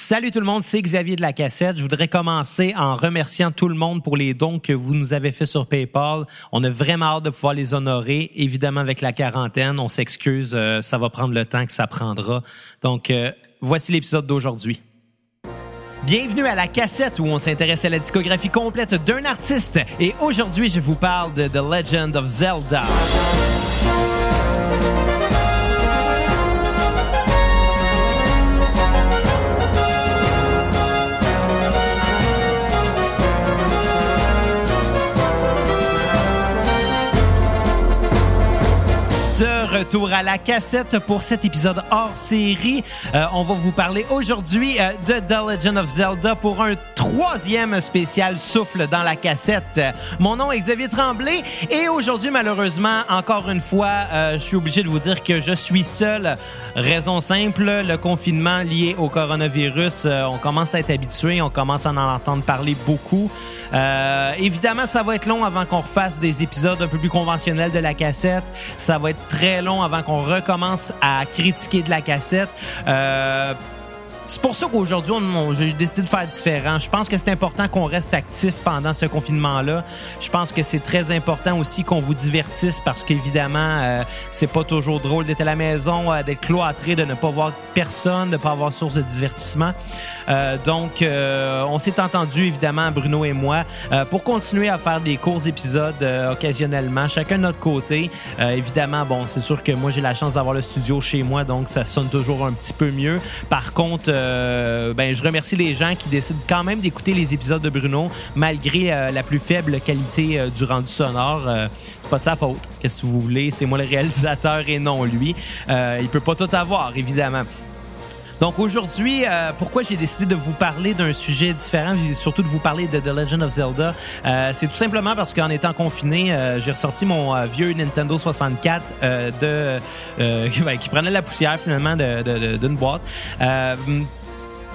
Salut tout le monde, c'est Xavier de la cassette. Je voudrais commencer en remerciant tout le monde pour les dons que vous nous avez fait sur PayPal. On a vraiment hâte de pouvoir les honorer. Évidemment, avec la quarantaine, on s'excuse, euh, ça va prendre le temps que ça prendra. Donc, euh, voici l'épisode d'aujourd'hui. Bienvenue à la cassette où on s'intéresse à la discographie complète d'un artiste. Et aujourd'hui, je vous parle de The Legend of Zelda. Retour à la cassette pour cet épisode hors série. Euh, on va vous parler aujourd'hui euh, de The Legend of Zelda pour un troisième spécial souffle dans la cassette. Mon nom est Xavier Tremblay et aujourd'hui, malheureusement, encore une fois, euh, je suis obligé de vous dire que je suis seul. Raison simple, le confinement lié au coronavirus, on commence à être habitué, on commence à en entendre parler beaucoup. Évidemment, ça va être long avant qu'on refasse des épisodes un peu plus conventionnels de la cassette. Ça va être très long avant qu'on recommence à critiquer de la cassette. Euh, c'est pour ça qu'aujourd'hui, j'ai décidé de faire différent. Je pense que c'est important qu'on reste actif pendant ce confinement-là. Je pense que c'est très important aussi qu'on vous divertisse parce qu'évidemment, euh, c'est pas toujours drôle d'être à la maison, euh, d'être cloîtré, de ne pas voir personne, de ne pas avoir source de divertissement. Euh, donc, euh, on s'est entendu, évidemment, Bruno et moi, euh, pour continuer à faire des courts épisodes occasionnellement, chacun de notre côté. Évidemment, bon, c'est sûr que moi, j'ai la chance d'avoir le studio chez moi, donc ça sonne toujours un petit peu mieux. Par contre, euh, ben, je remercie les gens qui décident quand même d'écouter les épisodes de Bruno, malgré euh, la plus faible qualité euh, du rendu sonore. C'est pas de sa faute. Qu'est-ce que vous voulez? C'est moi le réalisateur et non lui. Il peut pas tout avoir, évidemment. Donc aujourd'hui, euh, pourquoi j'ai décidé de vous parler d'un sujet différent, surtout de vous parler de The Legend of Zelda, euh, c'est tout simplement parce qu'en étant confiné, euh, j'ai ressorti mon vieux Nintendo 64 euh, de ben, qui prenait la poussière finalement de- de- d'une boîte.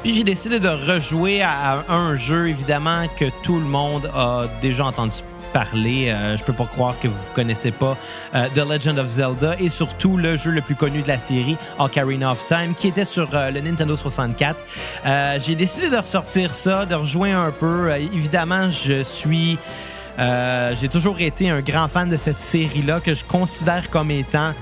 Puis j'ai décidé de rejouer à, à un jeu évidemment que tout le monde a déjà entendu parler. Euh, je peux pas croire que vous connaissez pas euh, The Legend of Zelda et surtout le jeu le plus connu de la série, Ocarina of Time, qui était sur euh, le Nintendo 64. Euh, j'ai décidé de ressortir ça, de rejouer un peu. Évidemment, je suis j'ai toujours été un grand fan de cette série-là que je considère comme étant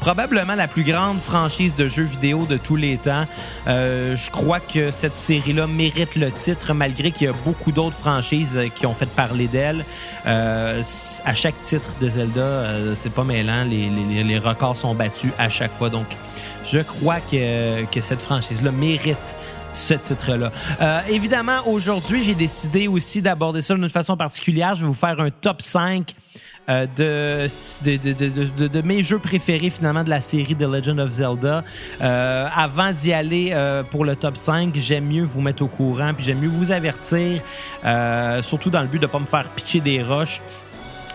probablement la plus grande franchise de jeux vidéo de tous les temps. Euh, je crois que cette série-là mérite le titre, malgré qu'il y a beaucoup d'autres franchises euh, qui ont fait parler d'elle. Euh, à chaque titre de Zelda, euh, c'est pas mêlant, les records sont battus à chaque fois. Donc, je crois que, que cette franchise-là mérite ce titre-là. Euh, évidemment, aujourd'hui, j'ai décidé aussi d'aborder ça d'une façon particulière. Je vais vous faire un top 5 euh, de, de, de, de, mes jeux préférés finalement de la série The Legend of Zelda. Euh, avant d'y aller euh, pour le top 5, j'aime mieux vous mettre au courant, puis j'aime mieux vous avertir, euh, surtout dans le but de ne pas me faire pitcher des roches.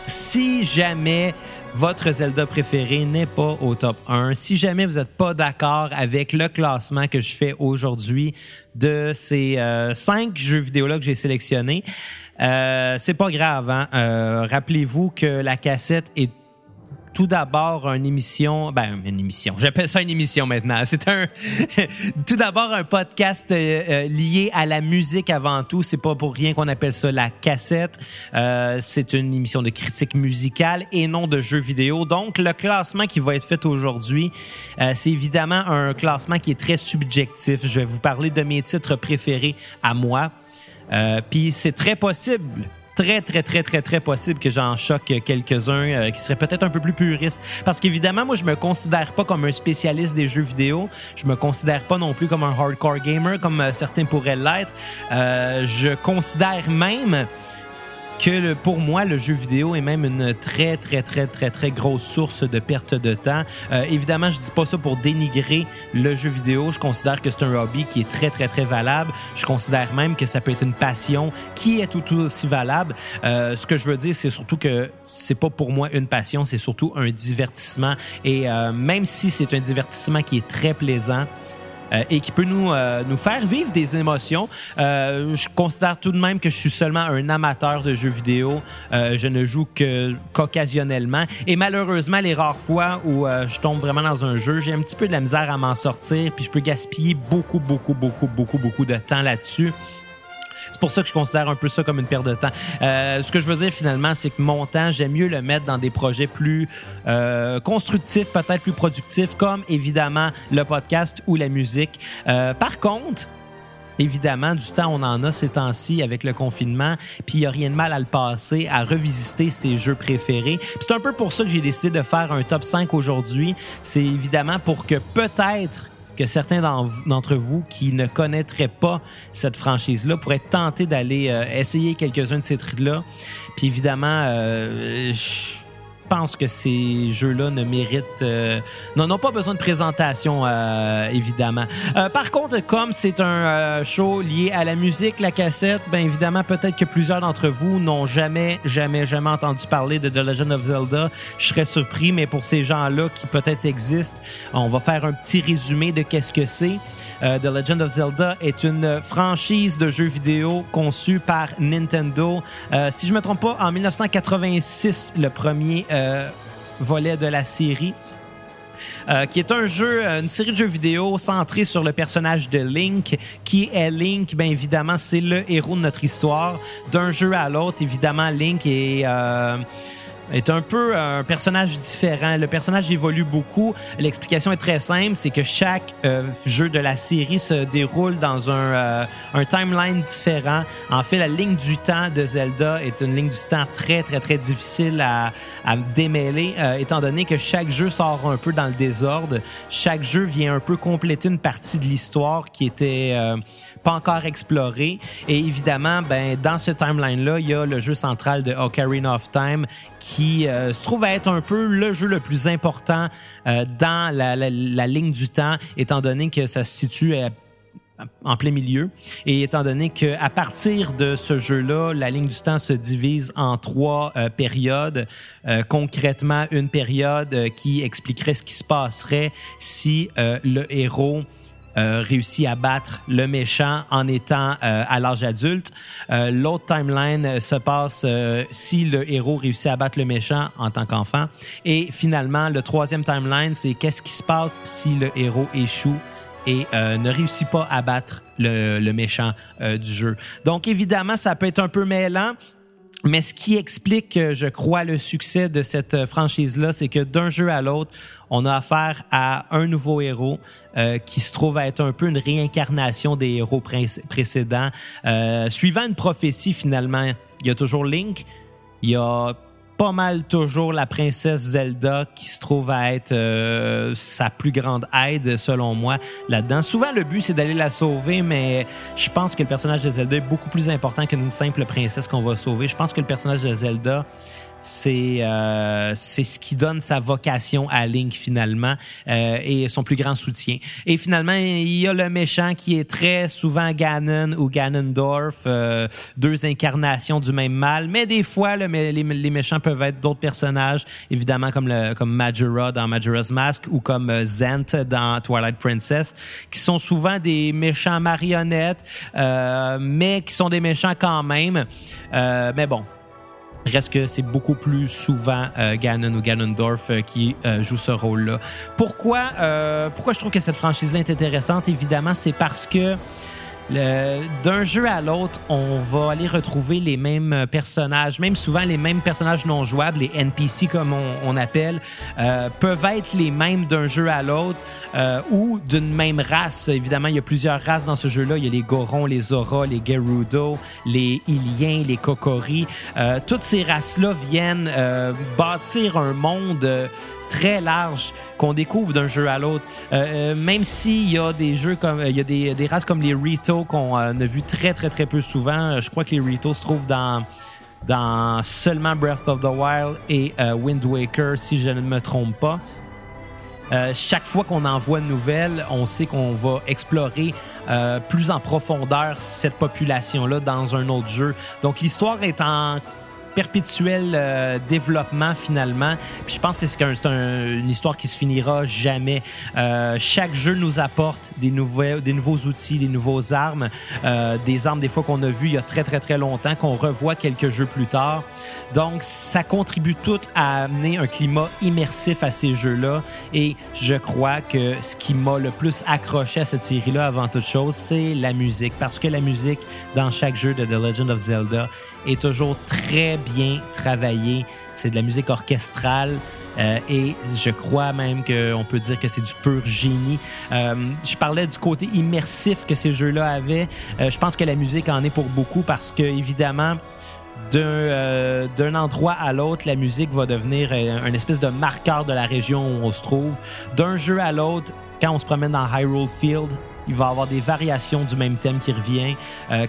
Si jamais votre Zelda préféré n'est pas au top 1, si jamais vous n'êtes pas d'accord avec le classement que je fais aujourd'hui de ces euh, cinq jeux vidéo-là que j'ai sélectionnés, euh, c'est pas grave. Hein? Euh, Rappelez-vous que la cassette est tout d'abord une émission, ben une émission, j'appelle ça une émission maintenant. C'est un, tout d'abord un podcast euh, euh, lié à la musique avant tout. C'est pas pour rien qu'on appelle ça la cassette. Euh, c'est une émission de critique musicale et non de jeux vidéo. Donc le classement qui va être fait aujourd'hui, euh, c'est évidemment un classement qui est très subjectif. Je vais vous parler de mes titres préférés à moi. Euh, Puis c'est très possible très, très, très, très, très possible que j'en choque quelques-uns euh, qui seraient peut-être un peu plus puristes. Parce qu'évidemment, moi, je me considère pas comme un spécialiste des jeux vidéo. Je me considère pas non plus comme un hardcore gamer, comme euh, certains pourraient l'être. Euh, je considère même que le- pour moi, le jeu vidéo est même une très, très, très, très, très grosse source de perte de temps. Euh, évidemment, je dis pas ça pour dénigrer le jeu vidéo. Je considère que c'est un hobby qui est très, très, très valable. Je considère même que ça peut être une passion qui est tout, aussi valable. Euh, ce que je veux dire, c'est surtout que c'est pas pour moi une passion, c'est surtout un divertissement. Et euh, même si c'est un divertissement qui est très plaisant, et qui peut nous, nous faire vivre des émotions. je considère tout de même que je suis seulement un amateur de jeux vidéo. je ne joue que qu'occasionnellement. Et malheureusement, les rares fois où je tombe vraiment dans un jeu, j'ai un petit peu de la misère à m'en sortir, puis je peux gaspiller beaucoup, beaucoup, beaucoup, beaucoup, beaucoup de temps là-dessus. C'est pour ça que je considère un peu ça comme une perte de temps. Euh, ce que je veux dire finalement, c'est que mon temps, j'aime mieux le mettre dans des projets plus euh, constructifs, peut-être plus productifs, comme évidemment le podcast ou la musique. Euh, par contre, Évidemment, du temps, on en a ces temps-ci avec le confinement, puis il n'y a rien de mal à le passer, à revisiter ses jeux préférés. C'est un peu pour ça que j'ai décidé de faire un top 5 aujourd'hui. C'est évidemment pour que peut-être que certains d'entre vous qui ne connaîtraient pas cette franchise-là pourraient tenter d'aller euh, essayer quelques-uns de ces titres-là. Puis évidemment, euh, pense que ces jeux-là ne méritent, euh, n'ont pas besoin de présentation, euh, évidemment. Euh, par contre, comme c'est un show lié à la musique, la cassette, bien évidemment, peut-être que plusieurs d'entre vous n'ont jamais, jamais, jamais entendu parler de The Legend of Zelda. Je serais surpris, mais pour ces gens-là qui peut-être existent, on va faire un petit résumé de qu'est-ce que c'est. The Legend of Zelda est une franchise de jeux vidéo conçue par Nintendo. si je me trompe pas, en 1986, le premier euh, volet de la série. Euh, qui est un jeu, une série de jeux vidéo centrée sur le personnage de Link. Qui est Link? Bien évidemment, c'est le héros de notre histoire. D'un jeu à l'autre, évidemment, Link est... Euh, est un peu un personnage différent. Le personnage évolue beaucoup. L'explication est très simple, c'est que chaque euh, jeu de la série se déroule dans un, euh, un timeline différent. En fait, la ligne du temps de Zelda est une ligne du temps très, très, très difficile à, à démêler, euh, étant donné que chaque jeu sort un peu dans le désordre. Chaque jeu vient un peu compléter une partie de l'histoire qui était pas encore explorée. Et évidemment, ben, dans ce timeline-là, il y a le jeu central de Ocarina of Time qui euh, se trouve à être un peu le jeu le plus important euh, dans la, ligne du temps, étant donné que ça se situe en plein milieu. Et étant donné que à partir de ce jeu-là, la ligne du temps se divise en trois euh, périodes. concrètement, une période qui expliquerait ce qui se passerait si le héros euh, réussit à battre le méchant en étant euh, à l'âge adulte. Euh, L'autre timeline euh, se passe euh, si le héros réussit à battre le méchant en tant qu'enfant. Et finalement, le troisième timeline, c'est qu'est-ce qui se passe si le héros échoue et ne réussit pas à battre le, le méchant du jeu. Donc évidemment, ça peut être un peu mêlant. Mais ce qui explique, je crois, le succès de cette franchise-là, c'est que d'un jeu à l'autre, on a affaire à un nouveau héros euh, qui se trouve à être un peu une réincarnation des héros précédents. Euh, suivant une prophétie, finalement, il y a toujours Link, il y a pas mal toujours la princesse Zelda qui se trouve à être euh, sa plus grande aide selon moi là-dedans. Souvent le but c'est d'aller la sauver mais je pense que le personnage de Zelda est beaucoup plus important qu'une simple princesse qu'on va sauver. Je pense que le personnage de Zelda c'est euh, c'est ce qui donne sa vocation à Link finalement euh, et son plus grand soutien. Et finalement, il y a le méchant qui est très souvent Ganon ou Ganondorf, euh, deux incarnations du même mal. Mais des fois, le, les, méchants peuvent être d'autres personnages, évidemment comme comme Majora dans Majora's Mask ou comme euh, Zent dans Twilight Princess, qui sont souvent des méchants marionnettes, euh, mais qui sont des méchants quand même. mais bon, Reste que c'est beaucoup plus souvent euh, Ganon ou Ganondorf euh, qui euh, joue ce rôle-là. Pourquoi, pourquoi je trouve que cette franchise-là est intéressante? Évidemment, c'est parce que d'un jeu à l'autre, on va aller retrouver les mêmes personnages, même souvent les mêmes personnages non jouables, les NPC comme on, appelle, euh, peuvent être les mêmes d'un jeu à l'autre euh, ou d'une même race. Évidemment, il y a plusieurs races dans ce jeu-là. Il y a les Gorons, les Zora, les Gerudo, les Iliens, les Kokori. Euh, toutes ces races-là viennent bâtir un monde très large qu'on découvre d'un jeu à l'autre. Euh, euh, même s'il y a des jeux comme il y a des, des races comme les Rito qu'on euh, a vu très très très peu souvent. Je crois que les Rito se trouvent dans dans seulement Breath of the Wild et Wind Waker si je ne me trompe pas. chaque fois qu'on envoie une nouvelle, on sait qu'on va explorer plus en profondeur cette population-là dans un autre jeu. Donc l'histoire est en perpétuel euh, développement finalement. Puis je pense que c'est un, une histoire qui se finira jamais. Euh, chaque jeu nous apporte des nouveaux, des nouveaux outils, des nouveaux armes, euh, des armes des fois qu'on a vues il y a très très très longtemps, qu'on revoit quelques jeux plus tard. Donc ça contribue tout à amener un climat immersif à ces jeux-là. Et je crois que ce qui m'a le plus accroché à cette série-là avant toute chose, c'est la musique. Parce que la musique dans chaque jeu de The Legend of Zelda est toujours très bien travaillée. C'est de la musique orchestrale. Euh, et je crois même qu'on peut dire que c'est du pur génie. Euh, je parlais du côté immersif que ces jeux-là avaient. Euh, je pense que la musique en est pour beaucoup parce que, évidemment, d'un endroit à l'autre, la musique va devenir un espèce de marqueur de la région où on se trouve. D'un jeu à l'autre, quand on se promène dans Hyrule Field, il va y avoir des variations du même thème qui revient.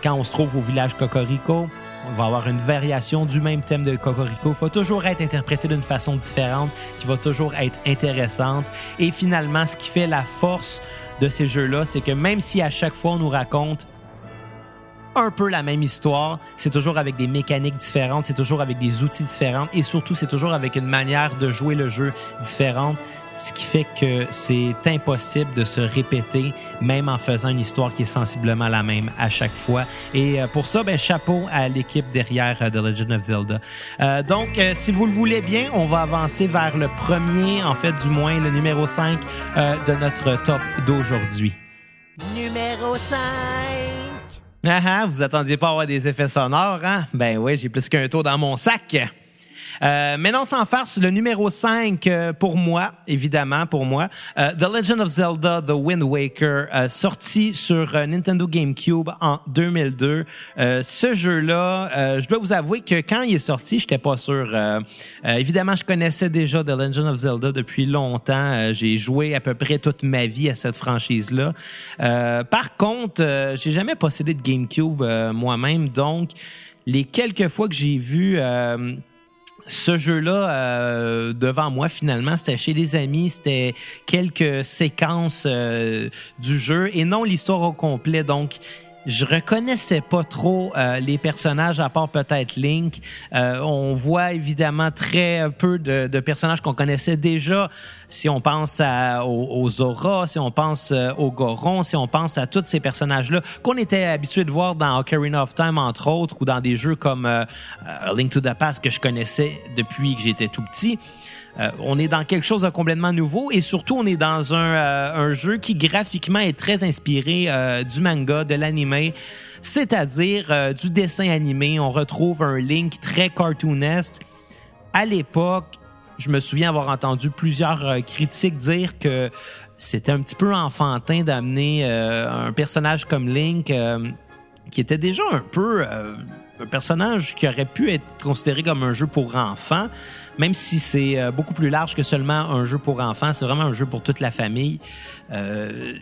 quand on se trouve au village Cocorico, on va avoir une variation du même thème de Cocorico. Il faut toujours être interprété d'une façon différente, qui va toujours être intéressante. Et finalement, ce qui fait la force de ces jeux-là, c'est que même si à chaque fois on nous raconte un peu la même histoire, c'est toujours avec des mécaniques différentes, c'est toujours avec des outils différents et surtout c'est toujours avec une manière de jouer le jeu différente ce qui fait que c'est impossible de se répéter, même en faisant une histoire qui est sensiblement la même à chaque fois. Et euh, pour ça, ben, chapeau à l'équipe derrière euh, The Legend of Zelda. Euh, donc, si vous le voulez bien, on va avancer vers le premier, en fait, du moins le numéro 5 de notre top d'aujourd'hui. Numéro 5 ah, ah, vous attendiez pas à avoir des effets sonores, hein? Ben oui, j'ai plus qu'un tour dans mon sac. Euh, mais non, sans le numéro 5 euh, pour moi, évidemment pour moi, euh, The Legend of Zelda The Wind Waker, euh, sorti sur Nintendo GameCube en 2002. ce jeu-là, je dois vous avouer que quand il est sorti, j'étais pas sûr. évidemment, je connaissais déjà The Legend of Zelda depuis longtemps. j'ai joué à peu près toute ma vie à cette franchise-là. par contre, j'ai jamais possédé de GameCube moi-même, donc les quelques fois que j'ai vu ce jeu-là euh, devant moi finalement c'était chez des amis c'était quelques séquences euh, du jeu et non l'histoire au complet. Donc je reconnaissais pas trop euh, les personnages à part peut-être Link. Euh, on voit évidemment très peu de, de personnages qu'on connaissait déjà. Si on pense à, aux, Zora, si on pense euh, aux Goron, si on pense à tous ces personnages-là qu'on était habitué de voir dans Ocarina of Time entre autres ou dans des jeux comme Link to the Past que je connaissais depuis que j'étais tout petit. Euh, on est dans quelque chose de complètement nouveau et surtout on est dans un, euh, jeu qui graphiquement est très inspiré euh, du manga, de l'anime, c'est-à-dire du dessin animé. On retrouve un Link très cartoonesque. À l'époque, je me souviens avoir entendu plusieurs critiques dire que c'était un petit peu enfantin d'amener un personnage comme Link qui était déjà un peu un personnage qui aurait pu être considéré comme un jeu pour enfants, même si c'est euh, beaucoup plus large que seulement un jeu pour enfants, c'est vraiment un jeu pour toute la famille. Euh,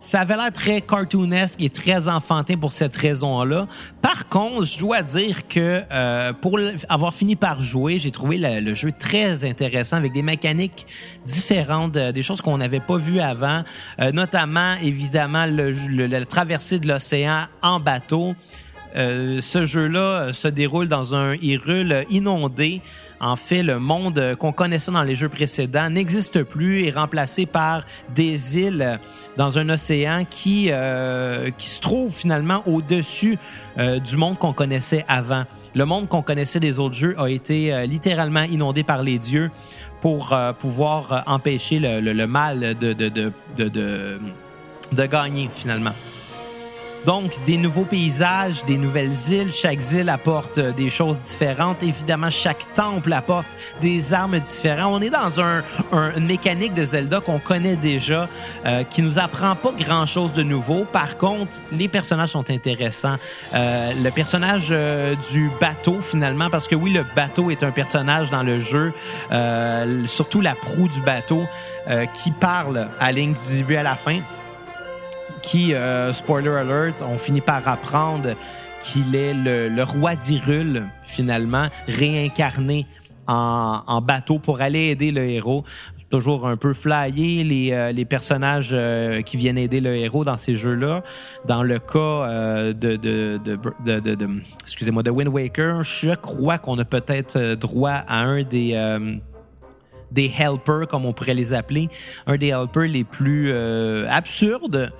ça avait l'air très cartoonesque et très enfantin pour cette raison-là. Par contre, je dois dire que euh, pour avoir fini par jouer, j'ai trouvé le, jeu très intéressant avec des mécaniques différentes, des choses qu'on n'avait pas vues avant, notamment évidemment le, le, la traversée de l'océan en bateau. Euh, ce jeu-là se déroule dans un Hyrule inondé. En fait, le monde qu'on connaissait dans les jeux précédents n'existe plus et est remplacé par des îles dans un océan qui, euh, qui se trouve finalement au-dessus euh, du monde qu'on connaissait avant. Le monde qu'on connaissait des autres jeux a été littéralement inondé par les dieux pour pouvoir empêcher le, mal de gagner finalement. Donc, des nouveaux paysages, des nouvelles îles. Chaque île apporte euh, des choses différentes. Évidemment, chaque temple apporte des armes différentes. On est dans un, une mécanique de Zelda qu'on connaît déjà, euh, qui nous apprend pas grand-chose de nouveau. Par contre, les personnages sont intéressants. Euh, le personnage euh, du bateau, finalement, parce que oui, le bateau est un personnage dans le jeu, surtout la proue du bateau, qui parle à Link du début à la fin qui, euh, spoiler alert, on finit par apprendre qu'il est le, roi d'Irule, finalement, réincarné en, bateau pour aller aider le héros. toujours un peu flyer les, euh, personnages euh, qui viennent aider le héros dans ces jeux-là. Dans le cas de, excusez-moi, de Wind Waker, je crois qu'on a peut-être droit à un des des helpers, comme on pourrait les appeler, un des helpers les plus absurdes.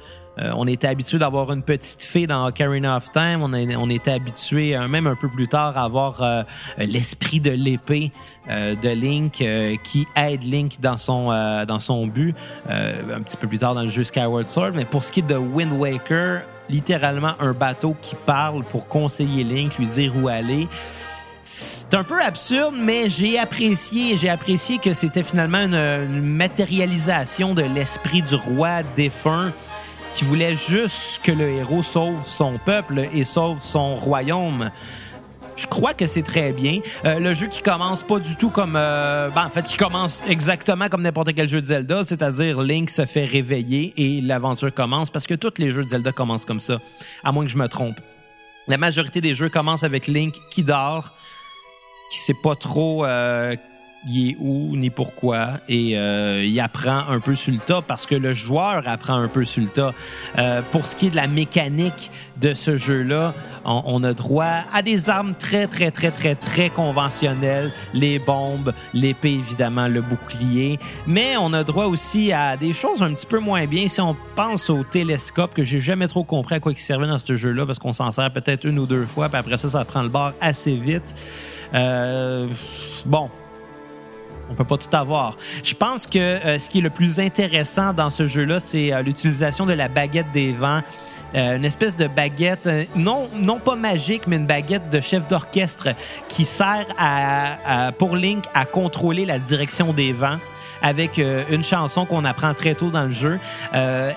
Euh, on était habitué d'avoir une petite fée dans Ocarina of Time. On, était habitué, euh, même un peu plus tard, à avoir euh, l'esprit de l'épée de Link qui aide Link dans son but. un petit peu plus tard dans le jeu Skyward Sword. Mais pour ce qui est de Wind Waker, littéralement un bateau qui parle pour conseiller Link, lui dire où aller. C'est un peu absurde, mais j'ai apprécié, j'ai apprécié que c'était finalement une matérialisation de l'esprit du roi défunt qui voulait juste que le héros sauve son peuple et sauve son royaume. Je crois que c'est très bien. Euh, le jeu qui commence pas du tout comme... euh, ben, en fait, qui commence exactement comme n'importe quel jeu de Zelda, c'est-à-dire Link se fait réveiller et l'aventure commence, parce que tous les jeux de Zelda commencent comme ça, à moins que je me trompe. La majorité des jeux commencent avec Link qui dort, qui sait pas trop euh, il est où ni pourquoi. Et euh, il apprend un peu sur le tas parce que le joueur apprend un peu sur le tas. Euh, pour ce qui est de la mécanique de ce jeu-là, on, on a droit à des armes très très très très très conventionnelles, les bombes, l'épée évidemment, le bouclier, mais on a droit aussi à des choses un petit peu moins bien. Si on pense au télescope que j'ai jamais trop compris à quoi il servait dans ce jeu-là parce qu'on s'en sert peut-être une ou deux fois puis après ça ça prend le bord assez vite. Euh, bon, on peut pas tout avoir. Je pense que euh, ce qui est le plus intéressant dans ce jeu-là, c'est euh, l'utilisation de la baguette des vents. Euh, une espèce de baguette, non, non pas magique, mais une baguette de chef d'orchestre qui sert à, pour Link à contrôler la direction des vents avec une chanson qu'on apprend très tôt dans le jeu.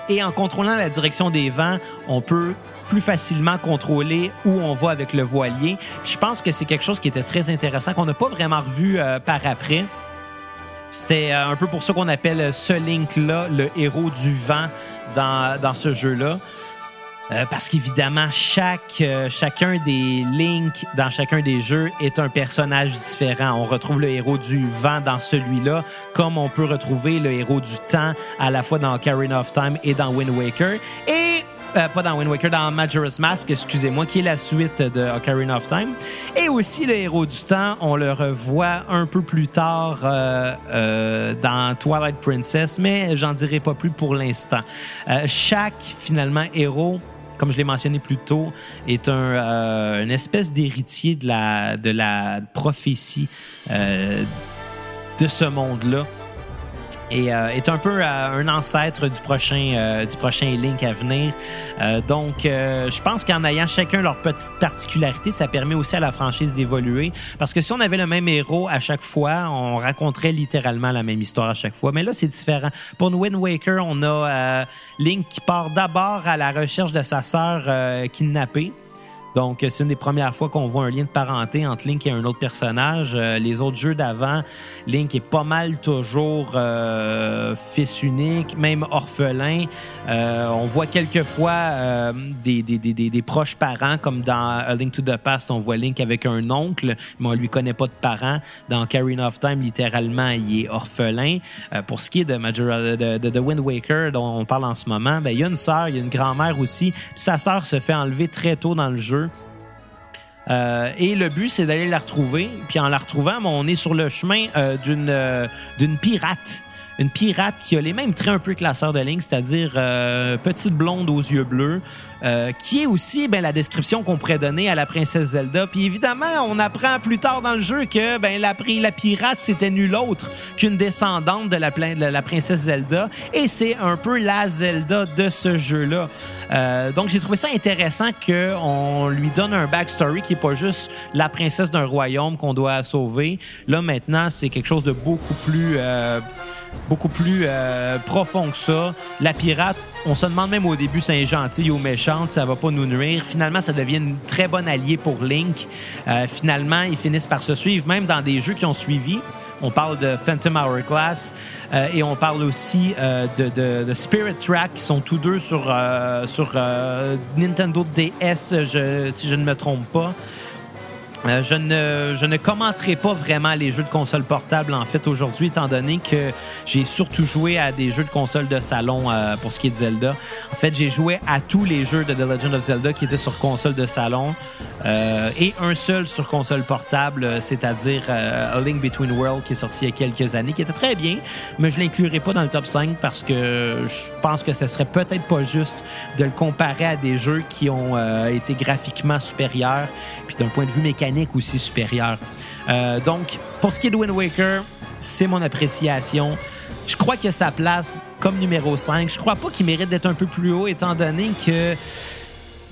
Et en contrôlant la direction des vents, on peut plus facilement contrôler où on va avec le voilier. Je pense que c'est quelque chose qui était très intéressant, qu'on n'a pas vraiment revu par après. C'était euh, un peu pour ça qu'on appelle ce Link-là le héros du vent dans, ce jeu-là. Euh, parce qu'évidemment, chaque, euh, chacun des Link dans chacun des jeux est un personnage différent. On retrouve le héros du vent dans celui-là, comme on peut retrouver le héros du temps à la fois dans Ocarina of Time et dans Wind Waker. Et euh, pas dans Wind Waker, dans Majora's Mask, excusez-moi, qui est la suite de Ocarina of Time. Et aussi le héros du temps, on le revoit un peu plus tard euh, euh, dans Twilight Princess, mais j'en dirai pas plus pour l'instant. Chaque, finalement, héros comme je l'ai mentionné plus tôt, est un, une espèce d'héritier de la, prophétie de ce monde-là et euh, est un peu euh, un ancêtre du prochain euh, du prochain Link à venir. Euh, donc, je pense qu'en ayant chacun leur petite particularité, ça permet aussi à la franchise d'évoluer. Parce que si on avait le même héros à chaque fois, on raconterait littéralement la même histoire à chaque fois. Mais là, c'est différent. Pour Wind Waker, on a Link qui part d'abord à la recherche de sa sœur kidnappée. Donc, c'est une des premières fois qu'on voit un lien de parenté entre Link et un autre personnage. Euh, les autres jeux d'avant, Link est pas mal toujours euh, fils unique, même orphelin. Euh, on voit quelquefois euh, des, des, des, des, proches parents, comme dans A Link to the Past, on voit Link avec un oncle, mais on lui connaît pas de parents. Dans Ocarina of Time, littéralement, il est orphelin. Euh, pour ce qui est de, Majora, de, de, Wind Waker, dont on parle en ce moment, ben, il y a une sœur, il y a une grand-mère aussi. Sa sœur se fait enlever très tôt dans le jeu. Euh, et le but, c'est d'aller la retrouver. Puis en la retrouvant, ben, on est sur le chemin euh, d'une euh, d'une pirate. Une pirate qui a les mêmes traits un peu que la sœur de Link, c'est-à-dire euh, petite blonde aux yeux bleus, euh, qui est aussi ben, la description qu'on pourrait donner à la princesse Zelda. Puis évidemment, on apprend plus tard dans le jeu que ben, la, la pirate, c'était nul autre qu'une descendante de la, de la princesse Zelda. Et c'est un peu la Zelda de ce jeu-là. Euh, donc j'ai trouvé ça intéressant qu'on lui donne un backstory qui est pas juste la princesse d'un royaume qu'on doit sauver. Là maintenant c'est quelque chose de beaucoup plus euh, beaucoup plus euh, profond que ça. La pirate, on se demande même au début si elle est gentille ou méchante, ça va pas nous nuire. Finalement ça devient une très bonne alliée pour Link. Finalement ils finissent par se suivre même dans des jeux qui ont suivi. On parle de Phantom Hourglass euh, et on parle aussi euh, de, de- Spirit Track qui sont tous deux sur, euh, sur euh, Nintendo DS, je- si je ne me trompe pas. Euh, je, ne, je ne commenterai pas vraiment les jeux de console portable en fait aujourd'hui, étant donné que j'ai surtout joué à des jeux de console de salon euh, pour ce qui est de Zelda. En fait, j'ai joué à tous les jeux de The Legend of Zelda qui étaient sur console de salon euh, et un seul sur console portable, euh, c'est-à-dire euh, A Link Between Worlds qui est sorti il y a quelques années, qui était très bien, mais je l'inclurai pas dans le top 5 parce que je pense que ce serait peut-être pas juste de le comparer à des jeux qui ont été graphiquement supérieurs, puis d'un point de vue mécanique aussi supérieur. Euh, donc, pour ce qui est de Wind Waker, c'est mon appréciation. Je crois que sa place comme numéro 5. Je crois pas qu'il mérite d'être un peu plus haut, étant donné que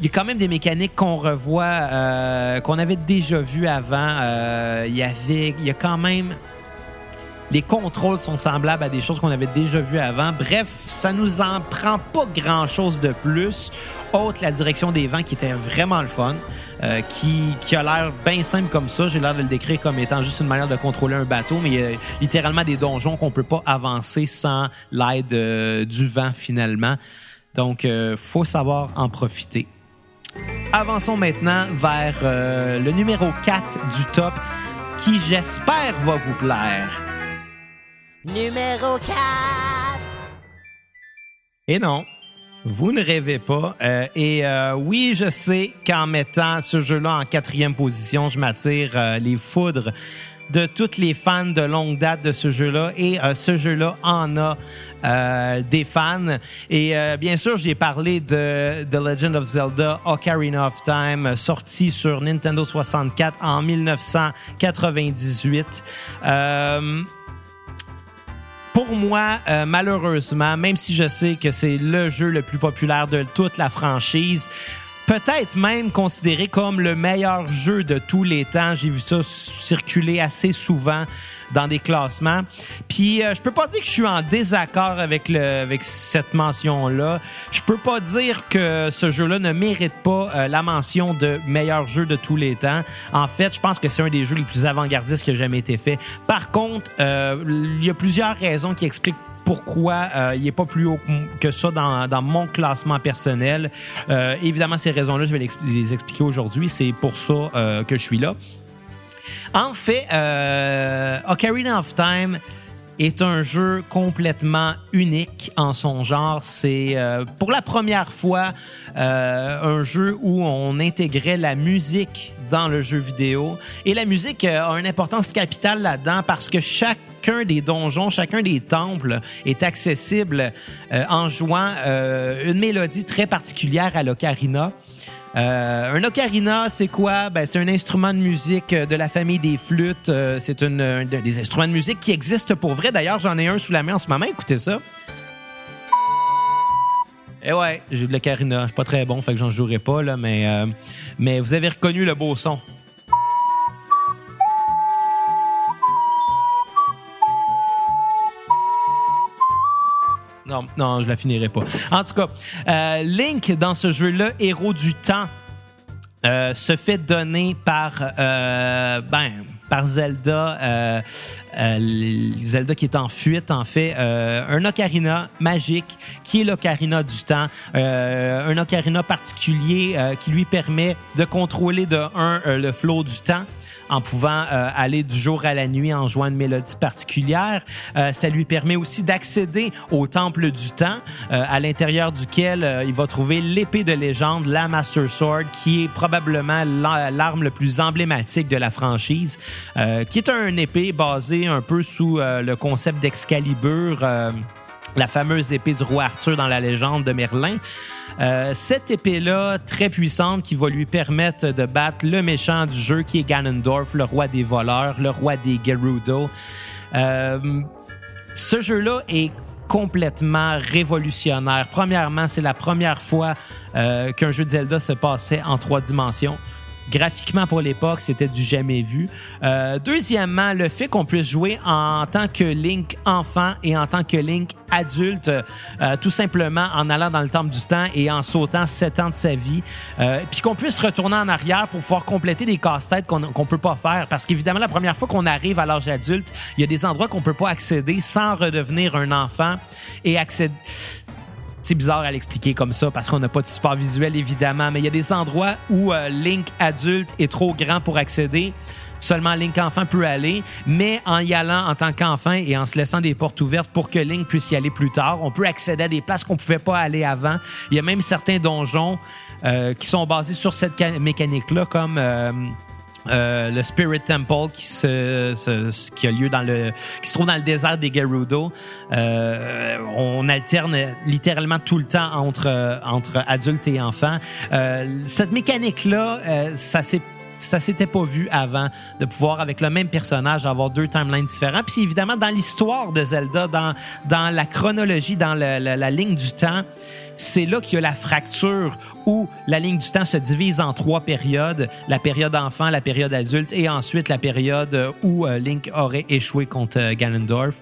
il y a quand même des mécaniques qu'on revoit, euh, qu'on avait déjà vues avant. Euh, il il y a quand même les contrôles sont semblables à des choses qu'on avait déjà vues avant. Bref, ça nous en prend pas grand-chose de plus, autre la direction des vents qui était vraiment le fun, euh, qui, qui a l'air bien simple comme ça. J'ai l'air de le décrire comme étant juste une manière de contrôler un bateau, mais il y a littéralement des donjons qu'on peut pas avancer sans l'aide euh, du vent finalement. Donc, euh, faut savoir en profiter. Avançons maintenant vers euh, le numéro 4 du top, qui j'espère va vous plaire. Numéro 4. Et non, vous ne rêvez pas. Euh, et euh, oui, je sais qu'en mettant ce jeu-là en quatrième position, je m'attire euh, les foudres de toutes les fans de longue date de ce jeu-là. Et euh, ce jeu-là en a euh, des fans. Et euh, bien sûr, j'ai parlé de The Legend of Zelda Ocarina of Time, sorti sur Nintendo 64 en 1998. Pour moi, euh, malheureusement, même si je sais que c'est le jeu le plus populaire de toute la franchise, peut-être même considéré comme le meilleur jeu de tous les temps. J'ai vu ça circuler assez souvent dans des classements. Puis euh, je peux pas dire que je suis en désaccord avec le avec cette mention là. Je peux pas dire que ce jeu-là ne mérite pas euh, la mention de meilleur jeu de tous les temps. En fait, je pense que c'est un des jeux les plus avant-gardistes qui a jamais été fait. Par contre, euh, il y a plusieurs raisons qui expliquent pourquoi euh, il n'est pas plus haut que ça dans, dans mon classement personnel. Euh, évidemment, ces raisons-là, je vais les expliquer aujourd'hui. C'est pour ça euh, que je suis là. En fait, euh, Ocarina of Time est un jeu complètement unique en son genre. C'est euh, pour la première fois euh, un jeu où on intégrait la musique dans le jeu vidéo. Et la musique a une importance capitale là-dedans parce que chacun des donjons, chacun des temples est accessible en jouant une mélodie très particulière à l'ocarina. Euh, un ocarina, c'est quoi? Ben, c'est un instrument de musique euh, de la famille des flûtes. Euh, c'est un des instruments de musique qui existent pour vrai. D'ailleurs, j'en ai un sous la main en ce moment. Écoutez ça. Eh ouais, j'ai de l'ocarina. Je suis pas très bon, fait que j'en jouerai pas, là, mais vous avez reconnu le beau son. Non, non, je la finirai pas. En tout cas, euh, Link, dans ce jeu-là, héros du temps, euh, se fait donner par euh, ben Zelda Zelda qui est en fuite en fait un ocarina magique qui est l'ocarina du temps un ocarina particulier qui lui permet de contrôler de un le flot du temps en pouvant euh, aller du jour à la nuit en jouant une mélodie particulière. Euh, ça lui permet aussi d'accéder au temple du temps, euh, à l'intérieur duquel il va trouver l'épée de légende, la Master Sword, qui est probablement la- l'arme le plus emblématique de la franchise, qui est un épée basée un peu sous le concept d'Excalibur. La fameuse épée du roi Arthur dans la légende de Merlin. Euh, cette épée-là, très puissante, qui va lui permettre de battre le méchant du jeu, qui est Ganondorf, le roi des voleurs, le roi des Gerudo. Euh, ce jeu-là est complètement révolutionnaire. Premièrement, c'est la première fois euh, qu'un jeu de Zelda se passait en trois dimensions. Graphiquement, pour l'époque, c'était du jamais vu. Euh, deuxièmement, le fait qu'on puisse jouer en tant que Link enfant et en tant que Link adulte, euh, tout simplement en allant dans le temple du temps et en sautant sept ans de sa vie, euh, puis qu'on puisse retourner en arrière pour pouvoir compléter des casse-têtes qu'on qu'on peut pas faire. Parce qu'évidemment, la première fois qu'on arrive à l'âge adulte, il y a des endroits qu'on peut pas accéder sans redevenir un enfant et accéder c'est bizarre à l'expliquer comme ça parce qu'on n'a pas de support visuel évidemment, mais il y a des endroits où euh, Link adulte est trop grand pour accéder. Seulement Link enfant peut aller, mais en y allant en tant qu'enfant et en se laissant des portes ouvertes pour que Link puisse y aller plus tard, on peut accéder à des places qu'on pouvait pas aller avant. Il y a même certains donjons euh, qui sont basés sur cette mécanique-là, comme euh, le Spirit Temple qui se, se, qui a lieu dans le qui se trouve dans le désert des Gerudo. Euh, on alterne littéralement tout le temps entre entre adultes et enfants. Euh, cette mécanique là, euh, ça s'est ça s'était pas vu avant de pouvoir avec le même personnage avoir deux timelines différents. Puis évidemment dans l'histoire de Zelda, dans dans la chronologie, dans la, la ligne du temps, c'est là qu'il y a la fracture où la ligne du temps se divise en trois périodes, la période enfant, la période adulte et ensuite la période où euh, Link aurait échoué contre euh, Ganondorf.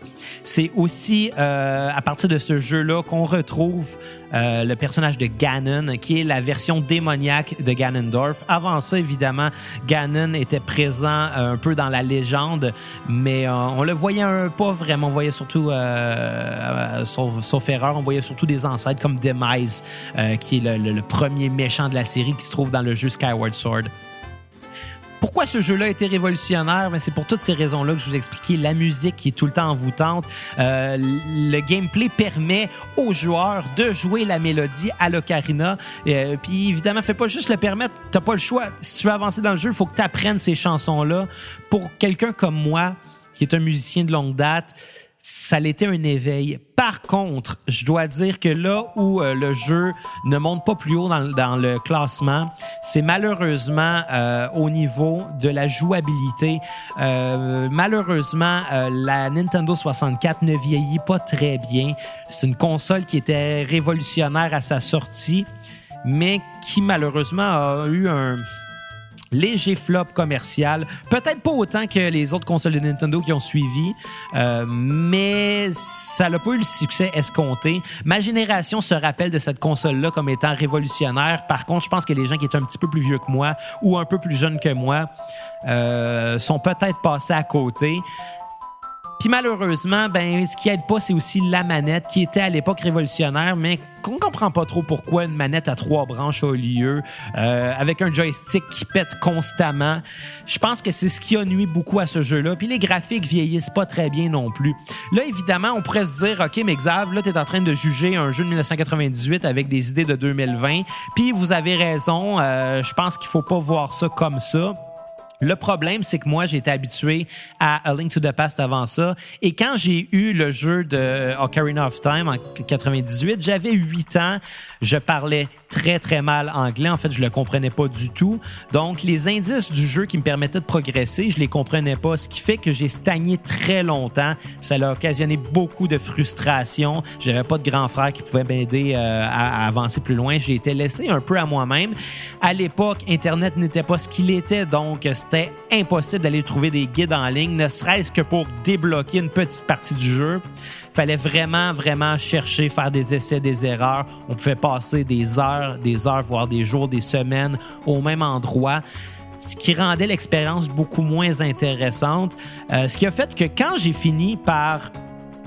C'est aussi euh, à partir de ce jeu-là qu'on retrouve euh, le personnage de Ganon, qui est la version démoniaque de Ganondorf. Avant ça, évidemment, Ganon était présent un peu dans la légende, mais on le voyait un pas vraiment. On voyait surtout, sauf, erreur, on voyait surtout des ancêtres comme Demise euh, qui est le, le, premier méchant de la série qui se trouve dans le jeu Skyward Sword. Pourquoi ce jeu-là a été révolutionnaire? Ben, c'est pour toutes ces raisons-là que je vous ai expliqué. La musique qui est tout le temps envoûtante. Euh, le gameplay permet aux joueurs de jouer la mélodie à l'ocarina. Euh, Puis évidemment, fait pas juste le permettre. T'as pas le choix. Si tu veux avancer dans le jeu, il faut que tu apprennes ces chansons-là. Pour quelqu'un comme moi, qui est un musicien de longue date, ça l'était un éveil. Par contre, je dois dire que là où euh, le jeu ne monte pas plus haut dans, le classement, c'est malheureusement euh, au niveau de la jouabilité. Euh, malheureusement, la Nintendo 64 ne vieillit pas très bien. C'est une console qui était révolutionnaire à sa sortie, mais qui malheureusement a eu un léger flop commercial. Peut-être pas autant que les autres consoles de Nintendo qui ont suivi, euh, mais ça n'a pas eu le succès escompté. Ma génération se rappelle de cette console-là comme étant révolutionnaire. Par contre, je pense que les gens qui étaient un petit peu plus vieux que moi ou un peu plus jeunes que moi euh, sont peut-être passés à côté. Puis malheureusement, ben ce qui aide pas, c'est aussi la manette qui était à l'époque révolutionnaire, mais qu'on comprend pas trop pourquoi une manette à trois branches a lieu, euh, avec un joystick qui pète constamment. Je pense que c'est ce qui a nuit beaucoup à ce jeu-là. Puis les graphiques vieillissent pas très bien non plus. Là, évidemment, on pourrait se dire, OK, mais Xav, là, t'es en train de juger un jeu de 1998 avec des idées de 2020. Puis vous avez raison, euh, je pense qu'il faut pas voir ça comme ça. Le problème, c'est que moi, été habitué à A Link to the Past avant ça. Et quand j'ai eu le jeu de Ocarina of Time en 98, j'avais 8 ans. Je parlais très, très mal anglais. En fait, je le comprenais pas du tout. Donc, les indices du jeu qui me permettaient de progresser, je les comprenais pas. Ce qui fait que j'ai stagné très longtemps. Ça a occasionné beaucoup de frustration. J'avais pas de grand frère qui pouvait m'aider euh, à, à avancer plus loin. J'ai été laissé un peu à moi-même. À l'époque, Internet n'était pas ce qu'il était. Donc, c'était impossible d'aller trouver des guides en ligne, ne serait-ce que pour débloquer une petite partie du jeu. Fallait vraiment, vraiment chercher, faire des essais, des erreurs. On pouvait passer des heures, des heures, voire des jours, des semaines au même endroit ce qui rendait l'expérience beaucoup moins intéressante. Euh, ce qui a fait que quand j'ai fini par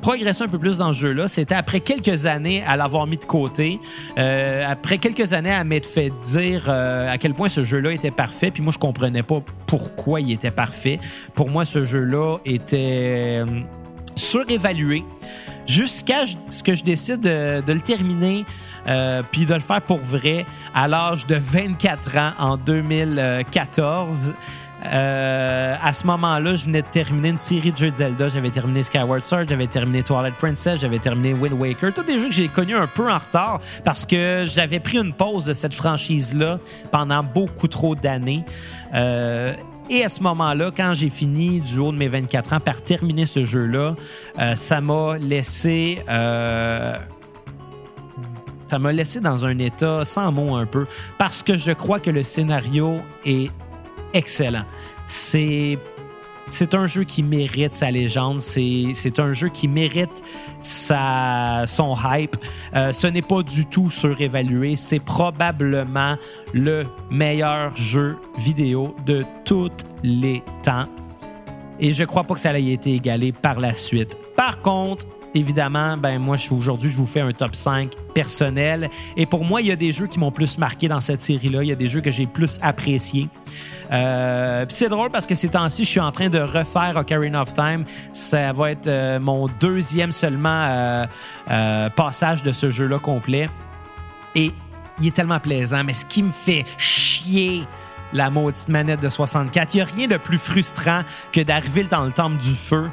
progresser un peu plus dans ce jeu-là, c'était après quelques années à l'avoir mis de côté, euh, après quelques années à m'être fait dire euh, à quel point ce jeu-là était parfait, puis moi je comprenais pas pourquoi il était parfait. Pour moi, ce jeu-là était euh, surévalué jusqu'à ce que je décide de, le terminer. Puis de le faire pour vrai à l'âge de 24 ans en 2014. Euh, à ce moment-là, je venais de terminer une série de jeux de Zelda. J'avais terminé Skyward Sword, j'avais terminé Twilight Princess, j'avais terminé Wind Waker. Tous des jeux que j'ai connus un peu en retard parce que j'avais pris une pause de cette franchise-là pendant beaucoup trop d'années. Euh, et à ce moment-là, quand j'ai fini du haut de mes 24 ans par terminer ce jeu-là, euh, ça m'a laissé... Ça m'a laissé dans un état sans mots un peu parce que je crois que le scénario est excellent. C'est un jeu qui mérite sa légende. C'est un jeu qui mérite sa, son hype. Euh, ce n'est pas du tout surévalué. C'est probablement le meilleur jeu vidéo de tous les temps. Et je crois pas que ça ait été égalé par la suite. Par contre, évidemment, ben moi, aujourd'hui, je vous fais un top 5 personnel. Et pour moi, il y a des jeux qui m'ont plus marqué dans cette série-là. Il y a des jeux que j'ai plus appréciés. Euh, c'est drôle parce que ces temps-ci, je suis en train de refaire Ocarina of Time. Ça va être euh, mon deuxième seulement euh, euh, passage de ce jeu-là complet. Et il est tellement plaisant. Mais ce qui me fait chier la maudite manette de 64, il n'y a rien de plus frustrant que d'arriver dans le temple du feu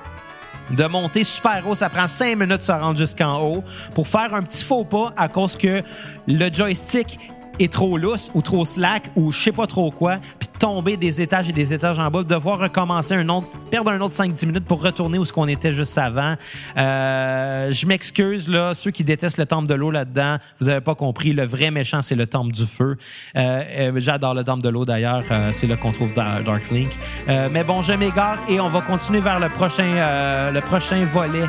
de monter super haut. Ça prend cinq minutes de se rendre jusqu'en haut pour faire un petit faux pas à cause que le joystick est trop lousse ou trop slack ou je sais pas trop quoi, puis tomber des étages et des étages en bas, devoir recommencer un autre, perdre un autre 5-10 minutes pour retourner où ce qu'on était juste avant. Euh, je m'excuse, là, ceux qui détestent le temple de l'eau là-dedans, vous avez pas compris, le vrai méchant, c'est le temple du feu. Euh, euh, J'adore le temple de l'eau d'ailleurs, euh, c'est là qu'on trouve Dar- Dark Link. Euh, mais bon, je m'égare et on va continuer vers le prochain, euh, le prochain volet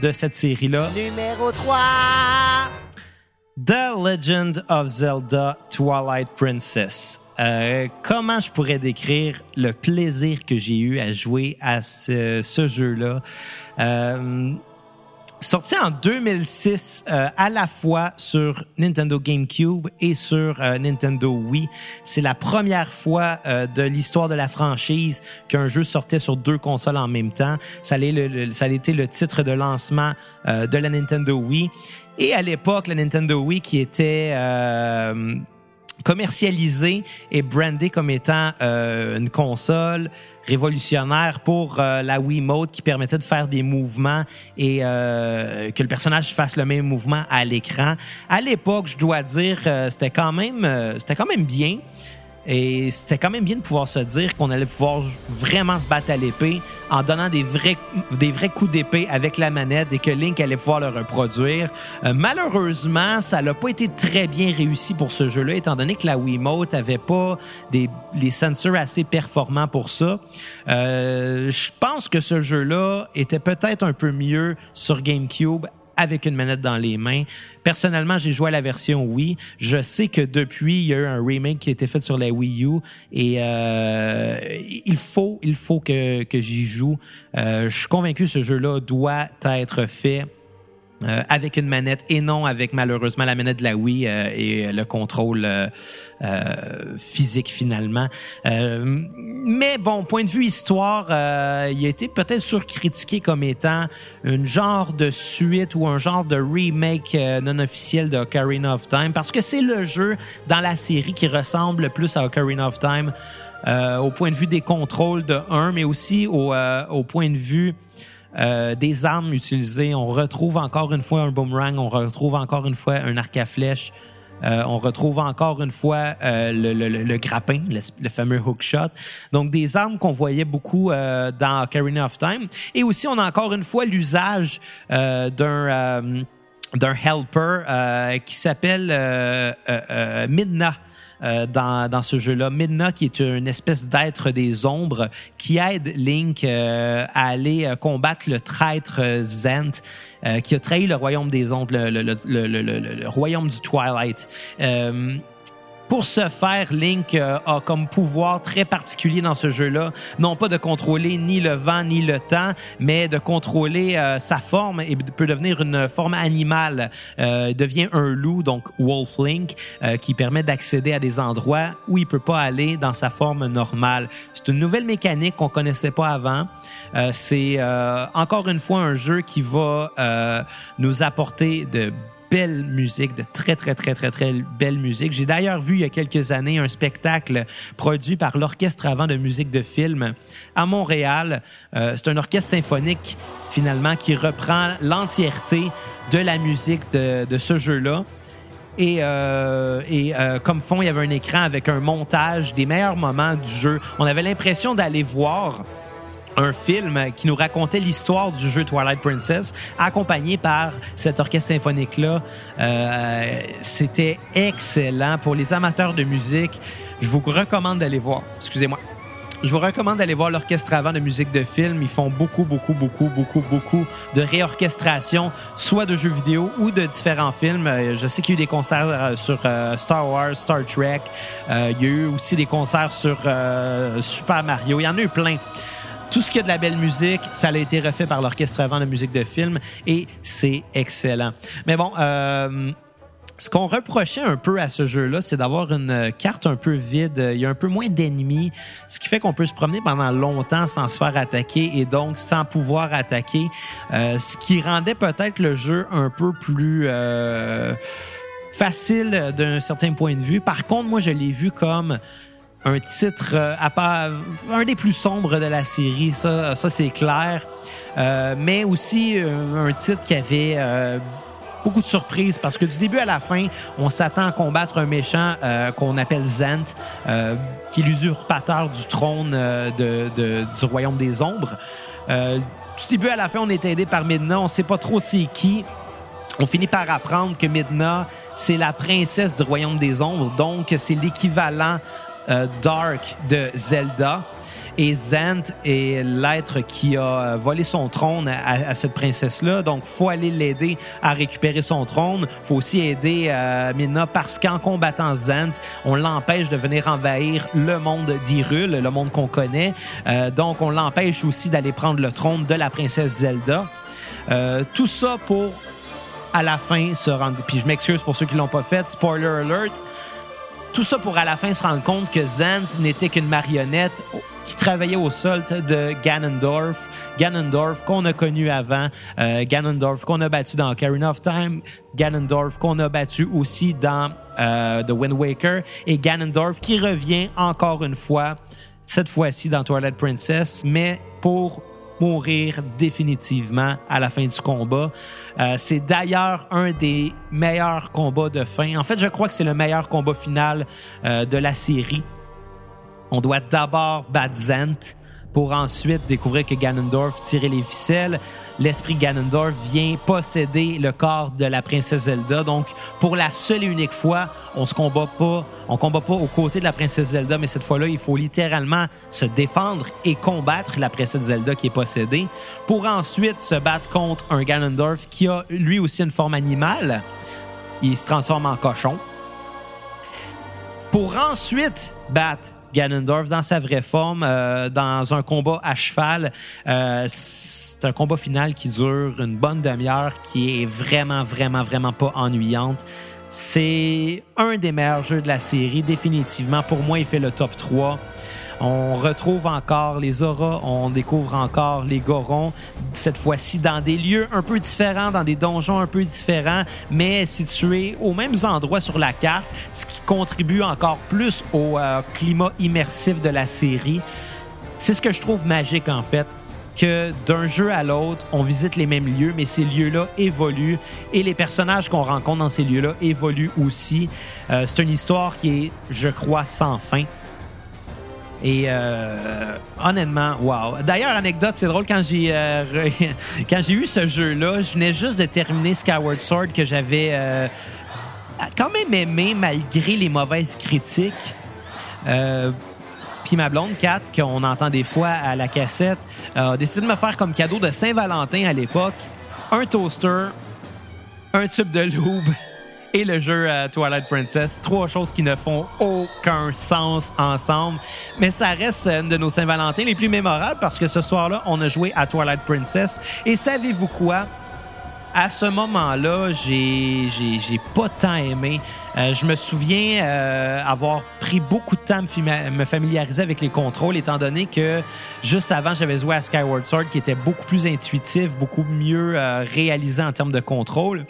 de cette série-là. Numéro 3. The Legend of Zelda Twilight Princess. Euh, comment je pourrais décrire le plaisir que j'ai eu à jouer à ce, jeu-là? Euh, sorti en 2006 euh, à la fois sur Nintendo GameCube et sur euh, Nintendo Wii. C'est la première fois euh, de l'histoire de la franchise qu'un jeu sortait sur deux consoles en même temps. Ça ça allait été le titre de lancement de la Nintendo Wii. Et à l'époque, la Nintendo Wii qui était euh, commercialisé et brandé comme étant euh, une console révolutionnaire pour euh, la Wiimote qui permettait de faire des mouvements et que le personnage fasse le même mouvement à l'écran. À l'époque, je dois dire, c'était quand même c'était quand même bien. Et c'était quand même bien de pouvoir se dire qu'on allait pouvoir vraiment se battre à l'épée en donnant des vrais, des vrais coups d'épée avec la manette et que Link allait pouvoir le reproduire. Euh, malheureusement, ça n'a pas été très bien réussi pour ce jeu-là, étant donné que la Wiimote avait pas des, les sensors assez performants pour ça. Euh, Je pense que ce jeu-là était peut-être un peu mieux sur GameCube avec une manette dans les mains. Personnellement, j'ai joué à la version Wii. Je sais que depuis, il y a eu un remake qui a été fait sur la Wii U et euh, il faut, il faut que, que j'y joue. Euh, je suis convaincu que ce jeu-là doit être fait euh, avec une manette et non avec malheureusement la manette de la Wii euh, et le contrôle euh, euh, physique finalement. Euh, mais bon, point de vue histoire, euh, il a été peut-être surcritiqué comme étant une genre de suite ou un genre de remake euh, non officiel de Ocarina of Time parce que c'est le jeu dans la série qui ressemble le plus à Ocarina of Time euh, au point de vue des contrôles de 1, mais aussi au, euh, au point de vue euh, des armes utilisées. On retrouve encore une fois un boomerang, on retrouve encore une fois un arc à flèche. Euh, on retrouve encore une fois euh, le, grappin, le, fameux hookshot. Donc des armes qu'on voyait beaucoup euh, dans Ocarina of Time. Et aussi, on a encore une fois l'usage d'un d'un helper qui s'appelle Midna. Euh, dans, dans ce jeu-là. Midna, qui est une espèce d'être des ombres qui aide Link euh, à aller euh, combattre le traître euh, Zent, euh, qui a trahi le royaume des ombres, le, le, le, le, royaume du Twilight. Pour ce faire, Link euh, a comme pouvoir très particulier dans ce jeu-là, non pas de contrôler ni le vent ni le temps, mais de contrôler euh, sa forme et peut devenir une forme animale. Euh, il devient un loup, donc Wolf Link, euh, qui permet d'accéder à des endroits où il peut pas aller dans sa forme normale. C'est une nouvelle mécanique qu'on connaissait pas avant. Euh, C'est encore une fois un jeu qui va nous apporter de belle musique, de très, très, très, très, très belle musique. J'ai d'ailleurs vu il y a quelques années un spectacle produit par l'Orchestre avant de musique de film à Montréal. Euh, c'est un orchestre symphonique, finalement, qui reprend l'entièreté de la musique de, ce jeu-là. Et, euh, euh, comme fond, il y avait un écran avec un montage des meilleurs moments du jeu. On avait l'impression d'aller voir un film qui nous racontait l'histoire du jeu Twilight Princess, accompagné par cet orchestre symphonique-là. Euh, C'était excellent. Pour les amateurs de musique, je vous recommande d'aller voir. Excusez-moi. Je vous recommande d'aller voir l'orchestre avant de musique de film. Ils font beaucoup, beaucoup, beaucoup, beaucoup, beaucoup de réorchestration, soit de jeux vidéo ou de différents films. Euh, Je sais qu'il y a eu des concerts euh, sur euh, Star Wars, Star Trek. Il y a eu aussi des concerts sur Super Mario. Il y en a eu plein. Tout ce qui a de la belle musique, ça a été refait par l'orchestre avant de musique de film et c'est excellent. Mais bon, euh, ce qu'on reprochait un peu à ce jeu-là, c'est d'avoir une carte un peu vide. Il y a un peu moins d'ennemis, ce qui fait qu'on peut se promener pendant longtemps sans se faire attaquer et donc sans pouvoir attaquer, euh, ce qui rendait peut-être le jeu un peu plus euh, facile d'un certain point de vue. Par contre, moi, je l'ai vu comme un titre euh, à part, un des plus sombres de la série, ça, ça c'est clair. Euh, mais aussi euh, un titre qui avait euh, beaucoup de surprises parce que du début à la fin, on s'attend à combattre un méchant qu'on appelle Zant, qui est l'usurpateur du trône de, du royaume des ombres. Du début à la fin, on est aidé par Midna, on sait pas trop c'est qui. On finit par apprendre que Midna, c'est la princesse du royaume des ombres, donc c'est l'équivalent euh, Dark de Zelda. Et Zant est l'être qui a euh, volé son trône à, cette princesse-là. Donc, faut aller l'aider à récupérer son trône. faut aussi aider euh, Midna parce qu'en combattant Zant, on l'empêche de venir envahir le monde d'Hyrule, le monde qu'on connaît. Donc, on l'empêche aussi d'aller prendre le trône de la princesse Zelda. Tout ça pour à la fin se rendre. Puis je m'excuse pour ceux qui l'ont pas fait. Spoiler alert. Tout ça pour à la fin se rendre compte que Zant n'était qu'une marionnette qui travaillait au sol de Ganondorf. Ganondorf qu'on a connu avant, euh, Ganondorf qu'on a battu dans Ocarina of Time, Ganondorf qu'on a battu aussi dans euh, The Wind Waker et Ganondorf qui revient encore une fois, cette fois-ci dans Twilight Princess, mais pour mourir définitivement à la fin du combat. Euh, c'est d'ailleurs un des meilleurs combats de fin. En fait, je crois que c'est le meilleur combat final euh, de la série. On doit d'abord battre Zant pour ensuite découvrir que Ganondorf tirait les ficelles. L'esprit Ganondorf vient posséder le corps de la princesse Zelda. Donc, pour la seule et unique fois, on se combat pas, on combat pas aux côtés de la princesse Zelda, mais cette fois-là, il faut littéralement se défendre et combattre la princesse Zelda qui est possédée, pour ensuite se battre contre un Ganondorf qui a lui aussi une forme animale. Il se transforme en cochon pour ensuite battre Ganondorf dans sa vraie forme, euh, dans un combat à cheval. Euh, c'est un combat final qui dure une bonne demi-heure, qui est vraiment, vraiment, vraiment pas ennuyante. C'est un des meilleurs jeux de la série, définitivement. Pour moi, il fait le top 3. On retrouve encore les auras, on découvre encore les gorons, cette fois-ci dans des lieux un peu différents, dans des donjons un peu différents, mais situés aux mêmes endroits sur la carte, ce qui contribue encore plus au euh, climat immersif de la série. C'est ce que je trouve magique en fait que d'un jeu à l'autre, on visite les mêmes lieux, mais ces lieux-là évoluent et les personnages qu'on rencontre dans ces lieux-là évoluent aussi. Euh, c'est une histoire qui est, je crois, sans fin. Et euh, honnêtement, wow. D'ailleurs, anecdote, c'est drôle quand j'ai euh, quand j'ai eu ce jeu-là, je venais juste de terminer Skyward Sword que j'avais euh, quand même aimé malgré les mauvaises critiques. Euh, puis ma blonde, Kat, qu'on entend des fois à la cassette, a décidé de me faire comme cadeau de Saint-Valentin à l'époque un toaster, un tube de lube et le jeu Twilight Princess. Trois choses qui ne font aucun sens ensemble. Mais ça reste une de nos Saint-Valentin les plus mémorables parce que ce soir-là, on a joué à Twilight Princess. Et savez-vous quoi? à ce moment-là, j'ai, j'ai, j'ai pas tant aimé. Euh, je me souviens euh, avoir pris beaucoup de temps à me familiariser avec les contrôles, étant donné que juste avant, j'avais joué à Skyward Sword, qui était beaucoup plus intuitif, beaucoup mieux euh, réalisé en termes de contrôle.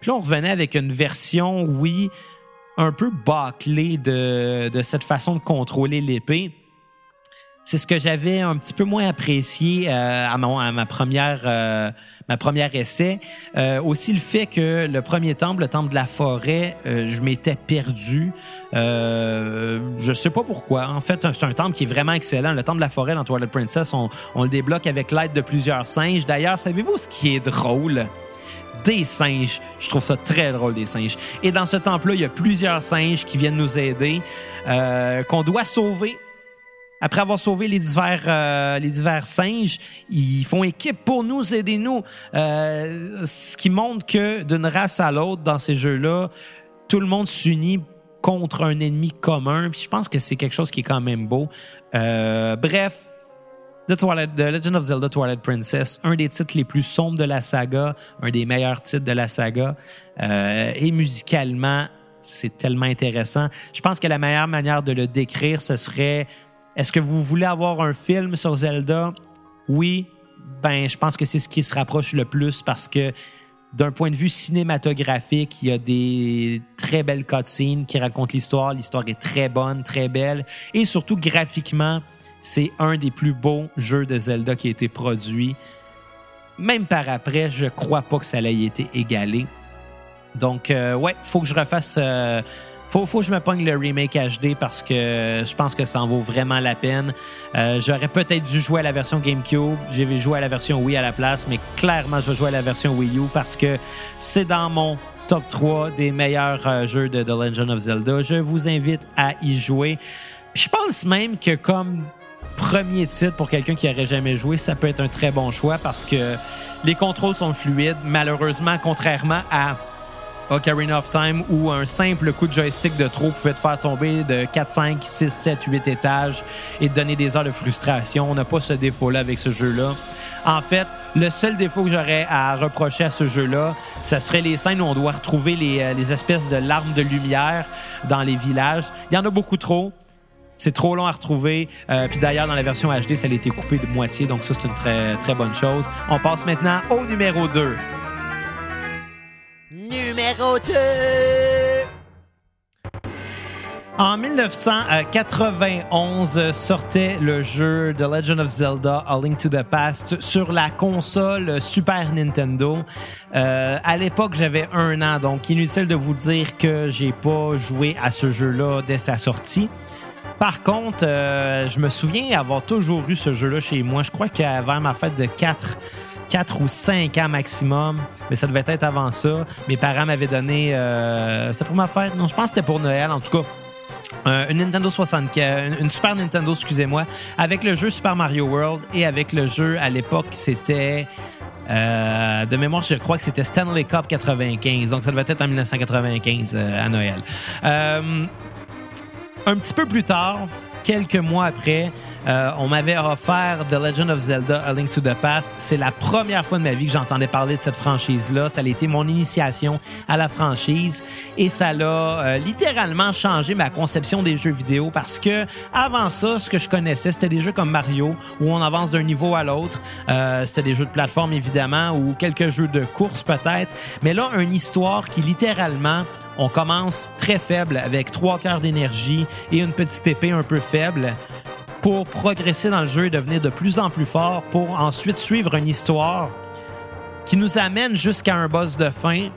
Puis là, on revenait avec une version, oui, un peu bâclée de, de cette façon de contrôler l'épée. C'est ce que j'avais un petit peu moins apprécié euh, à, mon- à ma première euh, ma première essai. Euh, aussi le fait que le premier temple, le temple de la forêt, euh, je m'étais perdu. Je sais pas pourquoi. En fait, c'est un temple qui est vraiment excellent. Le temple de la forêt dans Twilight Princess, on le débloque avec l'aide de plusieurs singes. D'ailleurs, savez-vous ce qui est drôle? Des singes. Je trouve ça très drôle, des singes. Et dans ce temple-là, il y a plusieurs singes qui viennent nous aider, euh, qu'on doit sauver. Après avoir sauvé les divers, euh, les divers singes, ils font équipe pour nous, aider nous. Euh, ce qui montre que d'une race à l'autre, dans ces jeux-là, tout le monde s'unit contre un ennemi commun. Puis je pense que c'est quelque chose qui est quand même beau. Bref, The, Twilight, The Legend of Zelda Twilight Princess, un des titres les plus sombres de la saga, un des meilleurs titres de la saga, euh, et musicalement, c'est tellement intéressant. Je pense que la meilleure manière de le décrire, ce serait est-ce que vous voulez avoir un film sur Zelda? Oui, ben je pense que c'est ce qui se rapproche le plus parce que d'un point de vue cinématographique, il y a des très belles cutscenes qui racontent l'histoire. L'histoire est très bonne, très belle. Et surtout, graphiquement, c'est un des plus beaux jeux de Zelda qui a été produit. Même par après, je crois pas que ça ait été égalé. Donc, euh, ouais, faut que je refasse. Euh, faut, faut que je me pogne le remake HD parce que je pense que ça en vaut vraiment la peine. Euh, J'aurais peut-être dû jouer à la version GameCube. J'ai joué à la version Wii à la place, mais clairement, je vais jouer à la version Wii U parce que c'est dans mon top 3 des meilleurs euh, jeux de The Legend of Zelda. Je vous invite à y jouer. Je pense même que comme premier titre pour quelqu'un qui n'aurait jamais joué, ça peut être un très bon choix parce que les contrôles sont fluides. Malheureusement, contrairement à Ocarina of Time où un simple coup de joystick de trop pouvait te faire tomber de 4, 5, 6, 7, 8 étages et te donner des heures de frustration. On n'a pas ce défaut-là avec ce jeu-là. En fait, le seul défaut que j'aurais à reprocher à ce jeu-là, ce serait les scènes où on doit retrouver les, euh, les espèces de larmes de lumière dans les villages. Il y en a beaucoup trop. C'est trop long à retrouver. Euh, puis d'ailleurs, dans la version HD, ça a été coupé de moitié. Donc ça, c'est une très, très bonne chose. On passe maintenant au numéro 2. Numéro 2. En 1991 sortait le jeu The Legend of Zelda A Link to the Past sur la console Super Nintendo. Euh, à l'époque, j'avais un an, donc inutile de vous dire que j'ai pas joué à ce jeu-là dès sa sortie. Par contre, euh, je me souviens avoir toujours eu ce jeu-là chez moi. Je crois qu'avant ma fête de 4 4 ou 5 ans maximum, mais ça devait être avant ça. Mes parents m'avaient donné. Euh, c'était pour ma fête? Non, je pense que c'était pour Noël. En tout cas, euh, une Nintendo 64, une Super Nintendo, excusez-moi, avec le jeu Super Mario World et avec le jeu à l'époque, c'était. De mémoire, je crois que c'était Stanley Cup 95. Donc, ça devait être en 1995 à Noël. Un petit peu plus tard, quelques mois après, euh, on m'avait offert The Legend of Zelda A Link to the Past. C'est la première fois de ma vie que j'entendais parler de cette franchise-là. Ça a été mon initiation à la franchise et ça l'a euh, littéralement changé ma conception des jeux vidéo parce que avant ça, ce que je connaissais, c'était des jeux comme Mario où on avance d'un niveau à l'autre. Euh, c'était des jeux de plateforme évidemment ou quelques jeux de course peut-être. Mais là, une histoire qui littéralement on commence très faible avec trois quarts d'énergie et une petite épée un peu faible pour progresser dans le jeu et devenir de plus en plus fort pour ensuite suivre une histoire qui nous amène jusqu'à un boss de fin.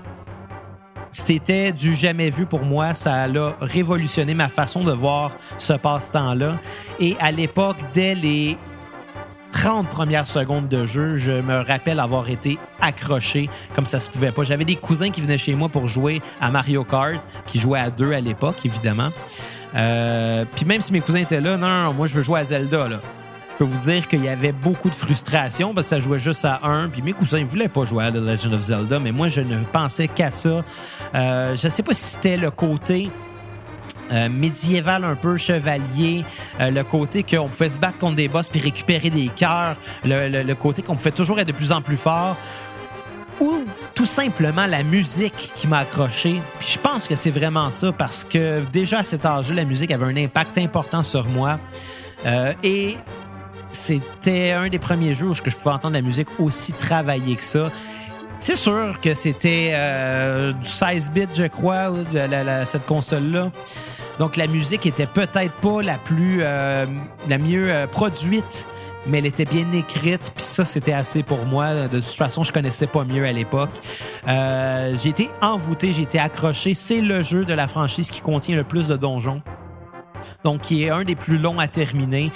C'était du jamais vu pour moi. Ça a révolutionné ma façon de voir ce passe-temps-là. Et à l'époque, dès les 30 premières secondes de jeu, je me rappelle avoir été accroché comme ça se pouvait pas. J'avais des cousins qui venaient chez moi pour jouer à Mario Kart, qui jouaient à deux à l'époque, évidemment. Euh, puis même si mes cousins étaient là, non, moi je veux jouer à Zelda. Je peux vous dire qu'il y avait beaucoup de frustration parce que ça jouait juste à un. Puis mes cousins ne voulaient pas jouer à The Legend of Zelda, mais moi je ne pensais qu'à ça. Euh, je ne sais pas si c'était le côté euh, médiéval un peu chevalier, euh, le côté qu'on pouvait se battre contre des boss puis récupérer des cœurs, le, côté qu'on pouvait toujours être de plus en plus fort, ou tout simplement la musique qui m'a accroché. Puis je pense que c'est vraiment ça parce que déjà à cet âge-là, la musique avait un impact important sur moi. Euh, et c'était un des premiers jours où je pouvais entendre la musique aussi travaillée que ça. C'est sûr que c'était du 16 bits, je crois, cette console-là. Donc la musique était peut-être pas la plus euh, la mieux euh, produite, mais elle était bien écrite. Puis ça, c'était assez pour moi. De toute façon, je connaissais pas mieux à l'époque. Euh, j'ai été envoûté, j'ai été accroché. C'est le jeu de la franchise qui contient le plus de donjons. Donc, qui est un des plus longs à terminer.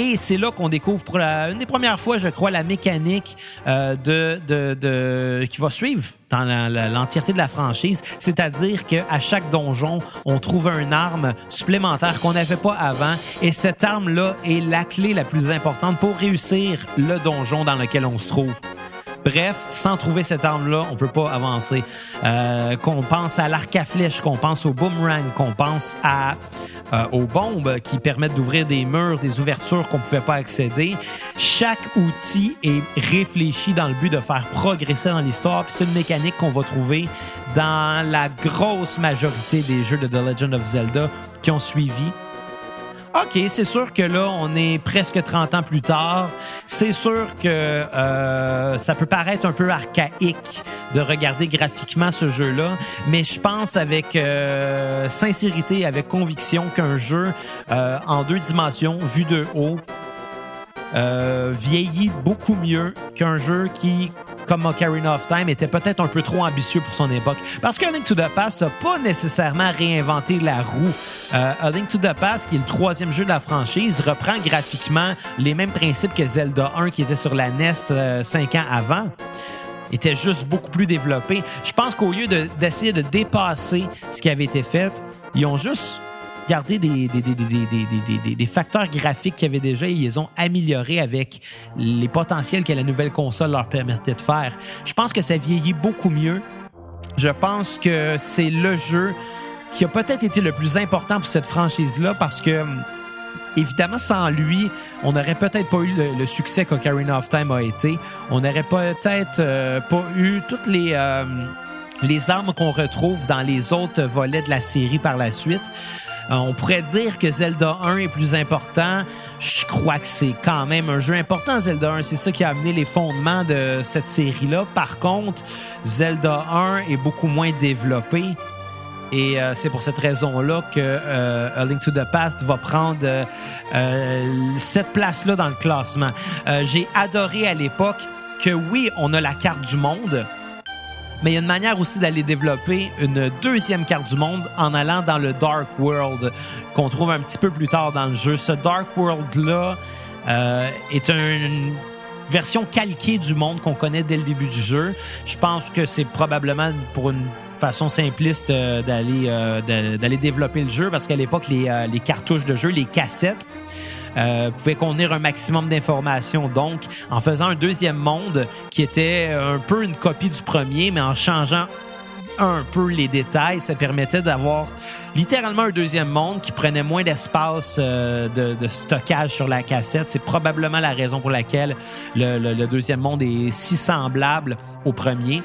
Et c'est là qu'on découvre pour la, une des premières fois, je crois, la mécanique euh, de, de, de, qui va suivre dans l'entièreté de la franchise. C'est-à-dire qu'à chaque donjon, on trouve une arme supplémentaire qu'on n'avait pas avant. Et cette arme-là est la clé la plus importante pour réussir le donjon dans lequel on se trouve. Bref, sans trouver cette arme-là, on peut pas avancer. Euh, qu'on pense à l'arc à flèche, qu'on pense au boomerang, qu'on pense à euh, aux bombes qui permettent d'ouvrir des murs, des ouvertures qu'on pouvait pas accéder. Chaque outil est réfléchi dans le but de faire progresser dans l'histoire. Puis c'est une mécanique qu'on va trouver dans la grosse majorité des jeux de The Legend of Zelda qui ont suivi. OK, c'est sûr que là, on est presque 30 ans plus tard. C'est sûr que euh, ça peut paraître un peu archaïque de regarder graphiquement ce jeu-là, mais je pense avec euh, sincérité, avec conviction qu'un jeu euh, en deux dimensions, vu de haut, euh, vieillit beaucoup mieux qu'un jeu qui, comme Ocarina of Time, était peut-être un peu trop ambitieux pour son époque. Parce que Link to the Past n'a pas nécessairement réinventé la roue. Euh, A Link to the Past, qui est le troisième jeu de la franchise, reprend graphiquement les mêmes principes que Zelda 1 qui était sur la NES euh, cinq ans avant était juste beaucoup plus développé. Je pense qu'au lieu de- d'essayer de, dépasser ce qui avait été fait, ils ont juste gardé des, des, des, des, facteurs graphiques qu'ils avaient déjà et ils les ont améliorés avec les potentiels que la nouvelle console leur permettait de faire. Je pense que ça vieillit beaucoup mieux. Je pense que c'est le jeu qui a peut-être été le plus important pour cette franchise-là parce que hum, évidemment, sans lui, on n'aurait peut-être pas eu le, le succès qu'Ocarina of Time a été. On n'aurait peut-être euh, pas eu toutes les, euh, les armes qu'on retrouve dans les autres volets de la série par la suite. Euh, on pourrait dire que Zelda 1 est plus important. Je crois que c'est quand même un jeu important, Zelda 1. C'est ça qui a amené les fondements de cette série-là. Par contre, Zelda 1 est beaucoup moins développé. Et euh, c'est pour cette raison-là que euh, A Link to the Past va prendre euh, cette place-là dans le classement. J'ai adoré à l'époque que oui, on a la carte du monde, mais il y a une manière aussi d'aller développer une deuxième carte du monde en allant dans le Dark World qu'on trouve un petit peu plus tard dans le jeu. Ce Dark World-là euh, est un- une version calquée du monde qu'on connaît dès le début du jeu. Je pense que c'est probablement pour une façon simpliste euh, d'aller euh, d'aller développer le jeu parce qu'à l'époque les cartouches de jeu, les cassettes euh, pouvaient contenir un maximum d'informations. Donc, en faisant un deuxième monde qui était un peu une copie du premier, mais en changeant un peu les détails, ça permettait d'avoir littéralement un deuxième monde qui prenait moins d'espace euh, de, stockage sur la cassette. C'est probablement la raison pour laquelle le, le- le deuxième monde est si semblable au premier.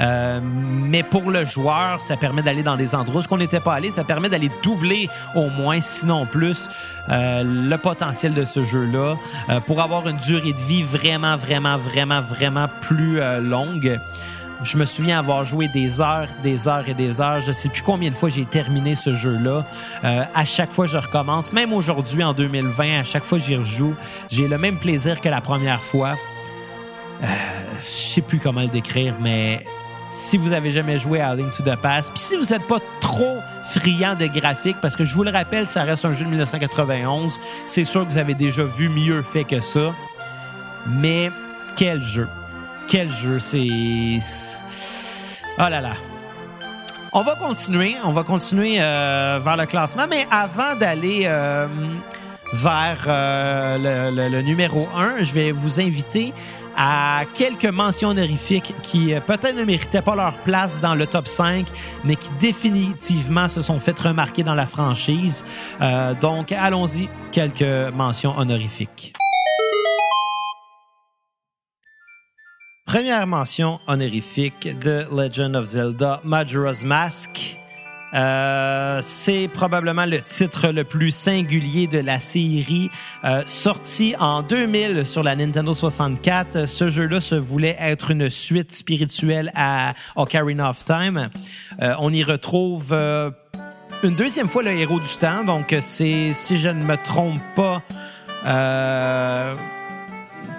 Euh, mais pour le joueur, ça permet d'aller dans des endroits où on n'était pas allé. Ça permet d'aller doubler au moins, sinon plus, euh, le potentiel de ce jeu-là euh, pour avoir une durée de vie vraiment, vraiment, vraiment, vraiment plus euh, longue. Je me souviens avoir joué des heures, des heures et des heures. Je sais plus combien de fois j'ai terminé ce jeu-là. Euh, à chaque fois, je recommence. Même aujourd'hui, en 2020, à chaque fois j'y rejoue, j'ai le même plaisir que la première fois. Euh, je sais plus comment le décrire, mais si vous avez jamais joué à Link to the Past, puis si vous n'êtes pas trop friand de graphiques, parce que je vous le rappelle, ça reste un jeu de 1991, c'est sûr que vous avez déjà vu mieux fait que ça. Mais quel jeu! Quel jeu! C'est. Oh là là! On va continuer, on va continuer euh, vers le classement, mais avant d'aller euh, vers euh, le, le- le numéro 1, je vais vous inviter à quelques mentions honorifiques qui euh, peut-être ne méritaient pas leur place dans le top 5, mais qui définitivement se sont fait remarquer dans la franchise. Euh, donc, allons-y, quelques mentions honorifiques. Première mention honorifique de Legend of Zelda Majora's Mask. Euh, c'est probablement le titre le plus singulier de la série. Euh, sorti en 2000 sur la Nintendo 64, ce jeu-là se voulait être une suite spirituelle à Ocarina of Time. Euh, on y retrouve euh, une deuxième fois le héros du temps. Donc, c'est, si je ne me trompe pas,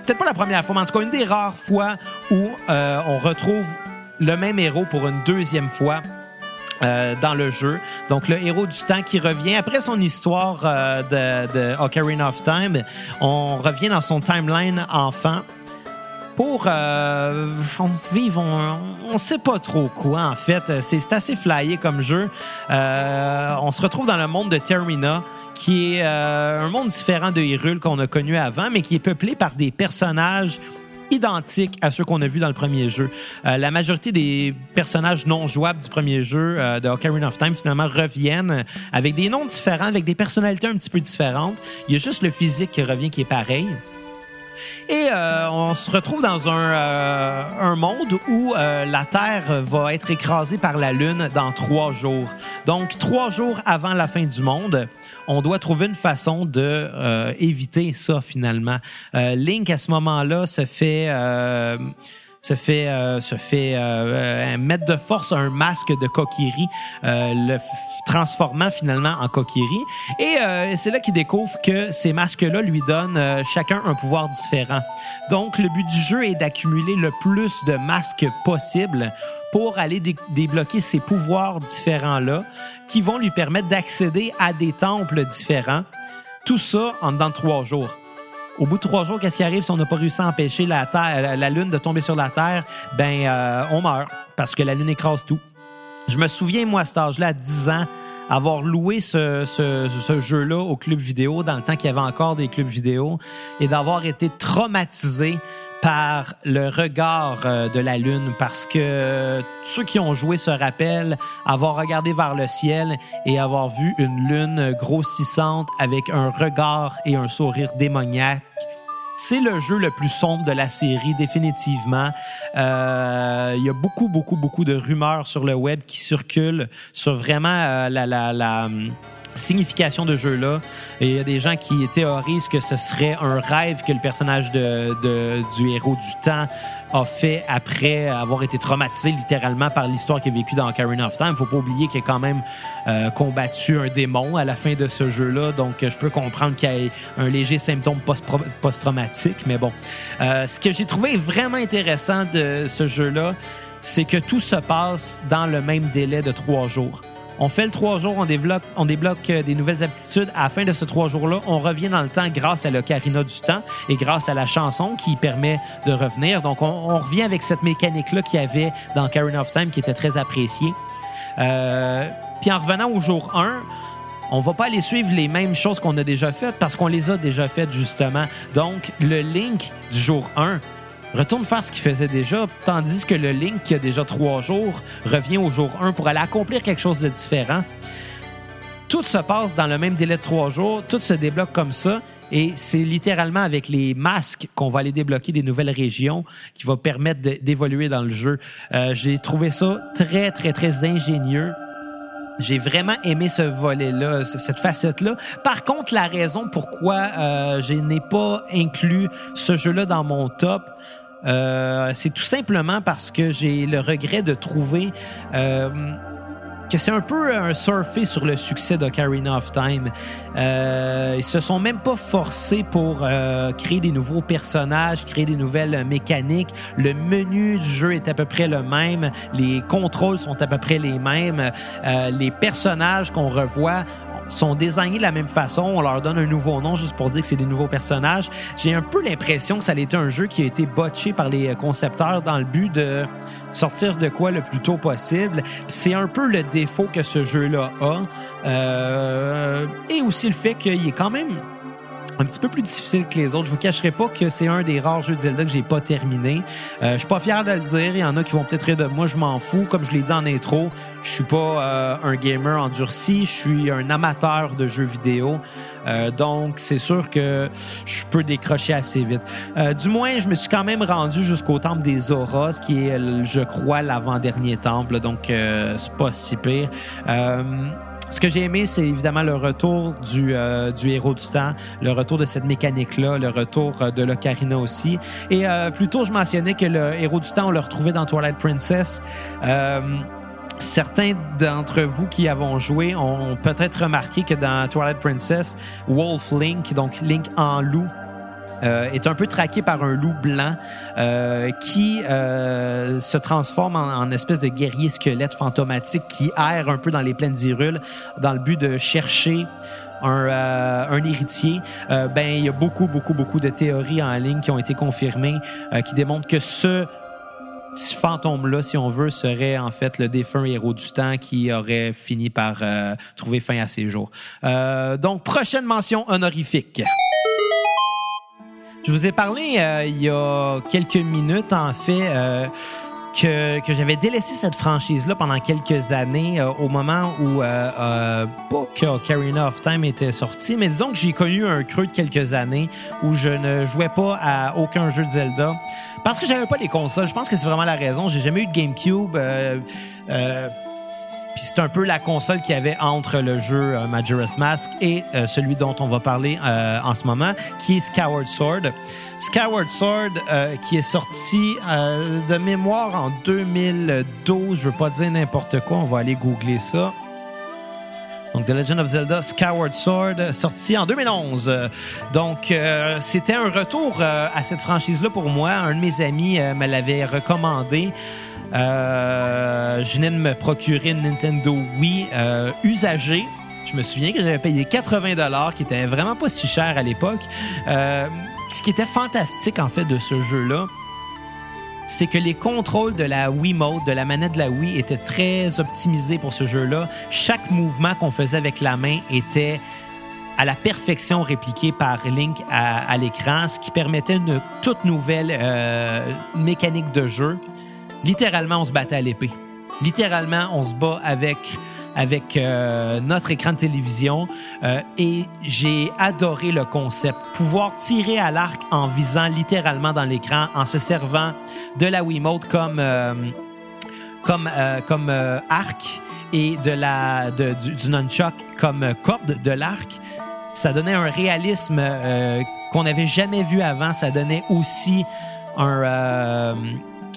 peut-être pas la première fois, mais en tout cas une des rares fois où on retrouve le même héros pour une deuxième fois. Euh, dans le jeu. Donc, le héros du temps qui revient après son histoire euh, de, de Ocarina of Time. On revient dans son timeline enfant pour euh, on- vivre, on, on sait pas trop quoi en fait. C'est assez flyé comme jeu. On se retrouve dans le monde de Termina qui est un monde différent de Hyrule qu'on a connu avant, mais qui est peuplé par des personnages identiques à ceux qu'on a vus dans le premier jeu. Euh, la majorité des personnages non jouables du premier jeu euh, de Ocarina of Time finalement reviennent avec des noms différents, avec des personnalités un petit peu différentes. Il y a juste le physique qui revient qui est pareil. Et euh, on se retrouve dans un, euh, un monde où euh, la Terre va être écrasée par la Lune dans trois jours. Donc, trois jours avant la fin du monde, on doit trouver une façon de euh, éviter ça finalement. Euh, Link, à ce moment-là, se fait... se fait euh, se fait euh, euh, mettre de force un masque de euh, le transformant finalement en Kokiri. Et c'est là qu'il découvre que ces masques-là lui donnent chacun un pouvoir différent. Donc le but du jeu est d'accumuler le plus de masques possible pour aller dé- débloquer ces pouvoirs différents-là qui vont lui permettre d'accéder à des temples différents. Tout ça en dedans de trois jours. Au bout de trois jours, qu'est-ce qui arrive si on n'a pas réussi à empêcher la, terre, la, Lune de tomber sur la Terre? Ben, euh, on meurt parce que la Lune écrase tout. Je me souviens, moi, à cet âge-là, à 10 ans, avoir loué ce, ce, ce jeu-là au club vidéo dans le temps qu'il y avait encore des clubs vidéo et d'avoir été traumatisé par le regard euh, de la Lune parce que ceux qui ont joué se rappellent avoir regardé vers le ciel et avoir vu une Lune grossissante avec un regard et un sourire démoniaque. C'est le jeu le plus sombre de la série, définitivement. Euh, Il y a beaucoup, beaucoup, beaucoup de rumeurs sur le web qui circulent sur vraiment euh, la, la, la hum, signification de jeu-là. Il y a des gens qui théorisent que ce serait un rêve que le personnage de, du héros du temps a fait après avoir été traumatisé littéralement par l'histoire qu'il a vécue dans Ocarina of Time. Faut pas oublier qu'il a quand même euh, combattu un démon à la fin de ce jeu-là, donc je peux comprendre qu'il y ait un léger symptôme post- post-traumatique, mais bon. Euh, ce que j'ai trouvé vraiment intéressant de ce jeu-là, c'est que tout se passe dans le même délai de trois jours. On fait le trois jours, on débloque, on débloque euh, des nouvelles aptitudes. À la fin de ce trois jours-là, on revient dans le temps grâce à l'Ocarina du temps et grâce à la chanson qui permet de revenir. Donc, on, revient avec cette mécanique-là qu'il y avait dans Ocarina of Time qui était très appréciée. Euh, puis en revenant au jour 1, on va pas aller suivre les mêmes choses qu'on a déjà faites parce qu'on les a déjà faites justement. Donc, le Link du jour 1 retourne faire ce qu'il faisait déjà, tandis que le Link qui a déjà trois jours revient au jour 1 pour aller accomplir quelque chose de différent. Tout se passe dans le même délai de trois jours, tout se débloque comme ça. Et c'est littéralement avec les masques qu'on va aller débloquer des nouvelles régions qui va permettre d'évoluer dans le jeu. Euh, J'ai trouvé ça très, très, très ingénieux. J'ai vraiment aimé ce volet-là, cette facette-là. Par contre, la raison pourquoi euh, je n'ai pas inclus ce jeu-là dans mon top, euh, c'est tout simplement parce que j'ai le regret de trouver euh, que c'est un peu un surfer sur le succès d'Ocarina of Time. Euh, ils se sont même pas forcés pour euh, créer des nouveaux personnages, créer des nouvelles mécaniques. Le menu du jeu est à peu près le même, les contrôles sont à peu près les mêmes, les personnages qu'on revoit sont désignés de la même façon, on leur donne un nouveau nom juste pour dire que c'est des nouveaux personnages. J'ai un peu l'impression que ça a été un jeu qui a été botché par les concepteurs dans le but de sortir de quoi le plus tôt possible. C'est un peu le défaut que ce jeu-là a. Euh, et aussi le fait qu'il est quand même un petit peu plus difficile que les autres. Je vous cacherai pas que c'est un des rares jeux de Zelda que j'ai pas terminé. Euh, je suis pas fier de le dire. Il y en a qui vont peut-être rire de moi. Je m'en fous. Comme je l'ai dit en intro, je suis pas euh, un gamer endurci. Je suis un amateur de jeux vidéo. Euh, donc, c'est sûr que je peux décrocher assez vite. Euh, du moins, je me suis quand même rendu jusqu'au temple des Auras, qui est, je crois, l'avant-dernier temple. Donc, euh, c'est pas si pire. Ce que j'ai aimé, c'est évidemment le retour du, euh, du héros du temps, le retour de cette mécanique-là, le retour euh, de l'Ocarina aussi. Et euh, plus tôt, je mentionnais que le héros du temps, on le retrouvait dans Twilight Princess. Euh, Certains d'entre vous qui avons joué ont peut-être remarqué que dans Twilight Princess, Wolf Link, donc Link en loup, euh, est un peu traqué par un loup blanc euh, qui euh, se transforme en, espèce de guerrier squelette fantomatique qui erre un peu dans les plaines d'Hyrule dans le but de chercher un, euh, un héritier, euh, ben il y a beaucoup, beaucoup, beaucoup de théories en ligne qui ont été confirmées euh, qui démontrent que ce ce fantôme-là, si on veut, serait en fait le défunt héros du temps qui aurait fini par euh, trouver fin à ses jours. Donc, prochaine mention honorifique. Je vous ai parlé euh, il y a quelques minutes, en fait, euh, que, que j'avais délaissé cette franchise-là pendant quelques années, euh, au moment où, pas que Ocarina of Time était sorti, mais disons que j'ai connu un creux de quelques années où je ne jouais pas à aucun jeu de Zelda. Parce que j'avais pas les consoles. Je pense que c'est vraiment la raison. J'ai jamais eu de GameCube. Puis c'est un peu la console qu'il y avait entre le jeu euh, Majora's Mask et euh, celui dont on va parler euh, en ce moment, qui est Skyward Sword. Skyward Sword, euh, qui est sorti de mémoire en 2012. Je veux pas dire n'importe quoi, on va aller googler ça. Donc, The Legend of Zelda Skyward Sword, sorti en 2011. Euh, Donc, c'était un retour à cette franchise-là pour moi. Un de mes amis me l'avait recommandé. Euh, je venais de me procurer une Nintendo Wii euh, usagée. Je me souviens que j'avais payé 80 dollars, qui était vraiment pas si cher à l'époque. Euh, ce qui était fantastique en fait de ce jeu-là, c'est que les contrôles de la Wiimote, de la manette de la Wii, étaient très optimisés pour ce jeu-là. Chaque mouvement qu'on faisait avec la main était à la perfection répliqué par Link à, l'écran, ce qui permettait une toute nouvelle mécanique de jeu. Littéralement, on se battait à l'épée. Littéralement, on se bat avec avec euh, notre écran de télévision euh, et j'ai adoré le concept. Pouvoir tirer à l'arc en visant littéralement dans l'écran, en se servant de la Wiimote comme, euh, comme, comme arc et de la, de, du, du nunchuck comme corde de l'arc. Ça donnait un réalisme qu'on n'avait jamais vu avant. Ça donnait aussi un,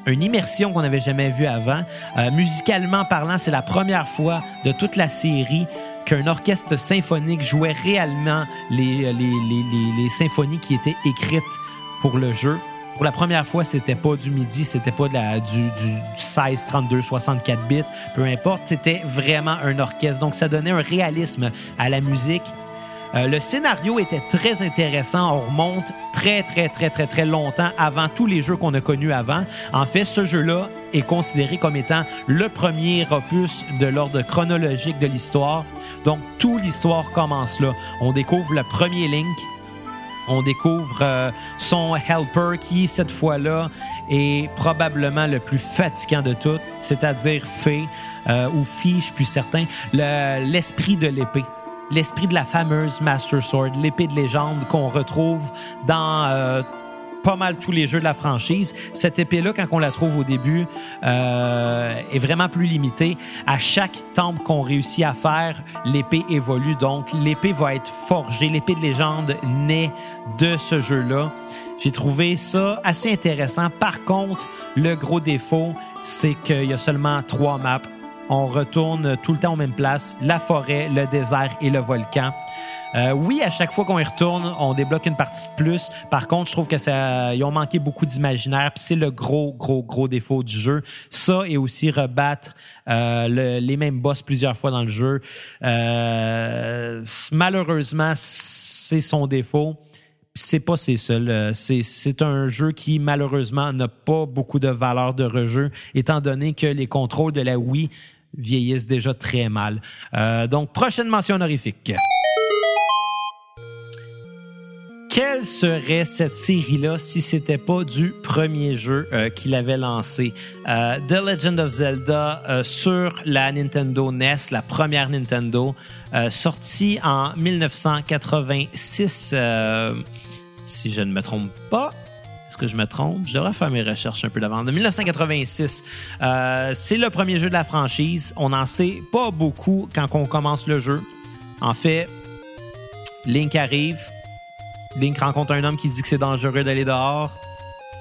une immersion qu'on n'avait jamais vue avant. Euh, musicalement parlant, c'est la première fois de toute la série qu'un orchestre symphonique jouait réellement les, les, symphonies qui étaient écrites pour le jeu. Pour la première fois, c'était pas du MIDI, c'était pas de la, du, du, du 16, 32, 64 bits, peu importe. C'était vraiment un orchestre. Donc, ça donnait un réalisme à la musique. Euh, le scénario était très intéressant. On remonte très, très, très, très, très longtemps avant tous les jeux qu'on a connus avant. En fait, ce jeu-là est considéré comme étant le premier opus de l'ordre chronologique de l'histoire. Donc, toute l'histoire commence là. On découvre le premier Link. On découvre euh, son helper qui, cette fois-là, est probablement le plus fatigant de tout, c'est-à-dire Fée euh, ou Fille, je suis certain, le- l'esprit de l'épée l'esprit de la fameuse Master Sword, l'épée de légende qu'on retrouve dans euh, pas mal tous les jeux de la franchise. Cette épée-là, quand on la trouve au début, euh, est vraiment plus limitée. À chaque temple qu'on réussit à faire, l'épée évolue. Donc, l'épée va être forgée. L'épée de légende naît de ce jeu-là. J'ai trouvé ça assez intéressant. Par contre, le gros défaut, c'est qu'il y a seulement trois maps. On retourne tout le temps aux mêmes places, la forêt, le désert et le volcan. Euh, oui, à chaque fois qu'on y retourne, on débloque une partie de plus. Par contre, je trouve que ça, ils ont manqué beaucoup d'imaginaire. C'est le gros, gros, gros défaut du jeu. Ça et aussi rebattre euh, le- les mêmes boss plusieurs fois dans le jeu. Euh, malheureusement, c'est son défaut. C'est pas ses seuls. Euh, C'est, un jeu qui, malheureusement, n'a pas beaucoup de valeur de rejeu, étant donné que les contrôles de la Wii vieillissent déjà très mal. Euh, donc, prochaine mention honorifique. Quelle serait cette série-là si c'était pas du premier jeu euh, qu'il avait lancé? Euh, The Legend of Zelda sur la Nintendo NES, la première Nintendo, sortie en 1986, euh, si je ne me trompe pas. Est-ce que je me trompe? Je devrais faire mes recherches un peu d'avant. De 1986. Euh, c'est le premier jeu de la franchise. On n'en sait pas beaucoup quand on commence le jeu. En fait, Link arrive. Link rencontre un homme qui dit que c'est dangereux d'aller dehors.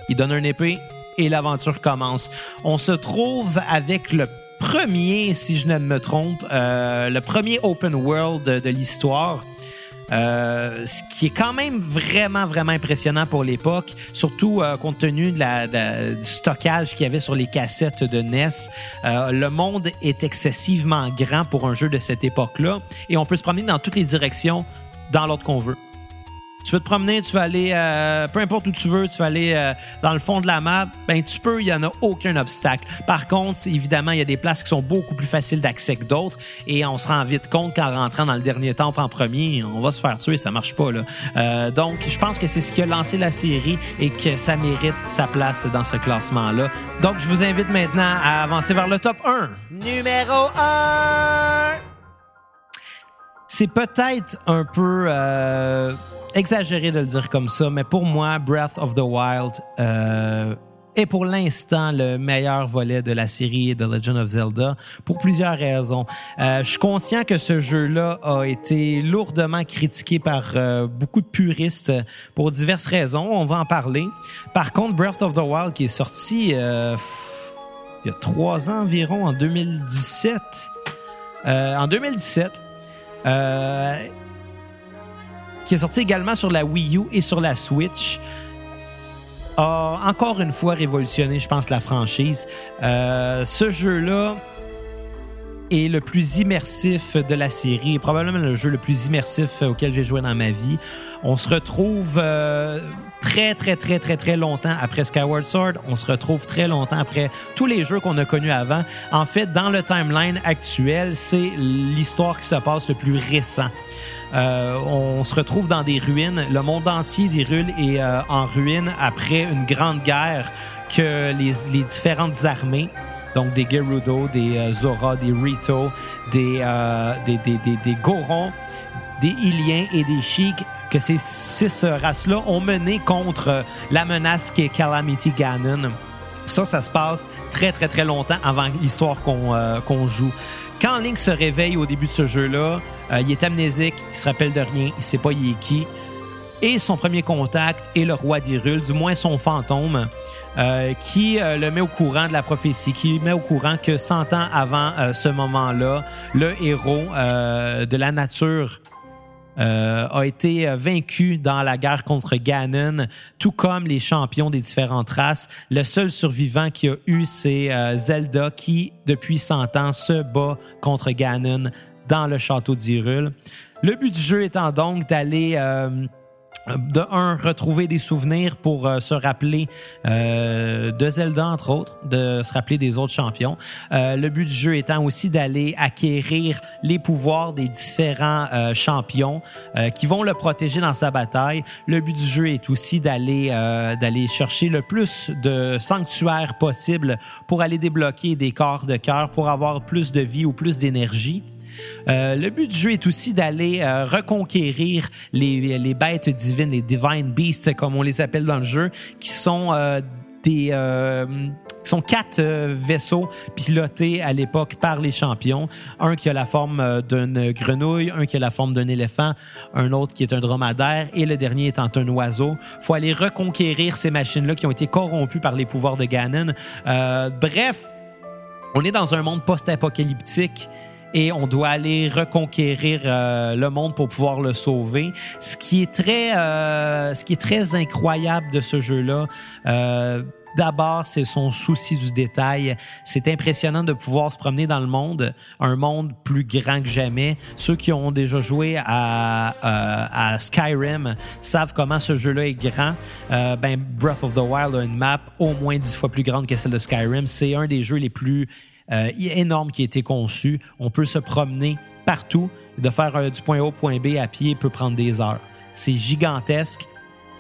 Il donne un épée et l'aventure commence. On se trouve avec le premier, si je ne me trompe, euh, le premier open world de, de l'histoire. Euh, ce qui est quand même vraiment, vraiment impressionnant pour l'époque, surtout euh, compte tenu de la, de du stockage qu'il y avait sur les cassettes de NES. Euh, le monde est excessivement grand pour un jeu de cette époque-là et on peut se promener dans toutes les directions dans l'ordre qu'on veut. Tu veux te promener, tu vas aller euh, peu importe où tu veux, tu vas aller euh, dans le fond de la map, ben tu peux, il y en a aucun obstacle. Par contre, évidemment, il y a des places qui sont beaucoup plus faciles d'accès que d'autres et on se rend vite compte qu'en rentrant dans le dernier temple en premier, on va se faire tuer, ça marche pas là. Euh, donc, je pense que c'est ce qui a lancé la série et que ça mérite sa place dans ce classement-là. Donc, je vous invite maintenant à avancer vers le top 1. Numéro 1. C'est peut-être un peu euh, exagéré de le dire comme ça, mais pour moi, Breath of the Wild euh, est pour l'instant le meilleur volet de la série The Legend of Zelda pour plusieurs raisons. Euh, je suis conscient que ce jeu-là a été lourdement critiqué par euh, beaucoup de puristes pour diverses raisons. On va en parler. Par contre, Breath of the Wild qui est sorti euh, il y a trois ans environ, en 2017. Euh, en 2017, euh, qui est sorti également sur la Wii U et sur la Switch, a encore une fois révolutionné, je pense, la franchise. Euh, ce jeu-là est le plus immersif de la série, probablement le jeu le plus immersif auquel j'ai joué dans ma vie. On se retrouve euh, très, très, très, très, très longtemps après Skyward Sword. On se retrouve très longtemps après tous les jeux qu'on a connus avant. En fait, dans le timeline actuel, c'est l'histoire qui se passe le plus récent. Euh, on se retrouve dans des ruines. Le monde entier déroule est euh, en ruine après une grande guerre que les, les différentes armées, donc des Gerudo, des euh, Zora, des Rito, des, euh, des, des, des, des Gorons, des Iliens et des Sheiks, que ces six races-là ont mené contre la menace qui est Calamity Ganon. Ça, ça se passe très, très, très longtemps avant l'histoire qu'on euh, joue. Quand Link se réveille au début de ce jeu-là, euh, il est amnésique, il se rappelle de rien, il sait pas il est qui. Et son premier contact est le roi d'Hyrule, du moins son fantôme, euh, qui euh, le met au courant de la prophétie, qui met au courant que 100 ans avant ce moment-là, le héros de la nature euh, a été euh, vaincu dans la guerre contre Ganon, tout comme les champions des différentes races. Le seul survivant qui a eu, c'est euh, Zelda, qui, depuis 100 ans, se bat contre Ganon dans le château d'Hyrule. Le but du jeu étant donc d'aller... euh, de un, retrouver des souvenirs pour euh, se rappeler euh, de Zelda, entre autres, de se rappeler des autres champions. Euh, le but du jeu étant aussi d'aller acquérir les pouvoirs des différents euh, champions euh, qui vont le protéger dans sa bataille. Le but du jeu est aussi d'aller d'aller chercher le plus de sanctuaires possible pour aller débloquer des corps de cœur, pour avoir plus de vie ou plus d'énergie. Euh, le but du jeu est aussi d'aller euh, reconquérir les, bêtes divines, les divine beasts comme on les appelle dans le jeu, qui sont euh, des qui sont quatre vaisseaux pilotés à l'époque par les champions. Un qui a la forme d'une grenouille, un qui a la forme d'un éléphant, un autre qui est un dromadaire et le dernier étant un oiseau. faut aller reconquérir ces machines-là qui ont été corrompues par les pouvoirs de Ganon. Bref, on est dans un monde post-apocalyptique et on doit aller reconquérir euh, le monde pour pouvoir le sauver. Ce qui est très, euh, ce qui est très incroyable de ce jeu-là. Euh, D'abord, c'est son souci du détail. C'est impressionnant de pouvoir se promener dans le monde, un monde plus grand que jamais. Ceux qui ont déjà joué à, euh, à Skyrim savent comment ce jeu-là est grand. Euh, ben, Breath of the Wild a une map au moins dix fois plus grande que celle de Skyrim. C'est un des jeux les plus euh, énormes qui a été conçu. On peut se promener partout. De faire euh, du point A au point B à pied peut prendre des heures. C'est gigantesque.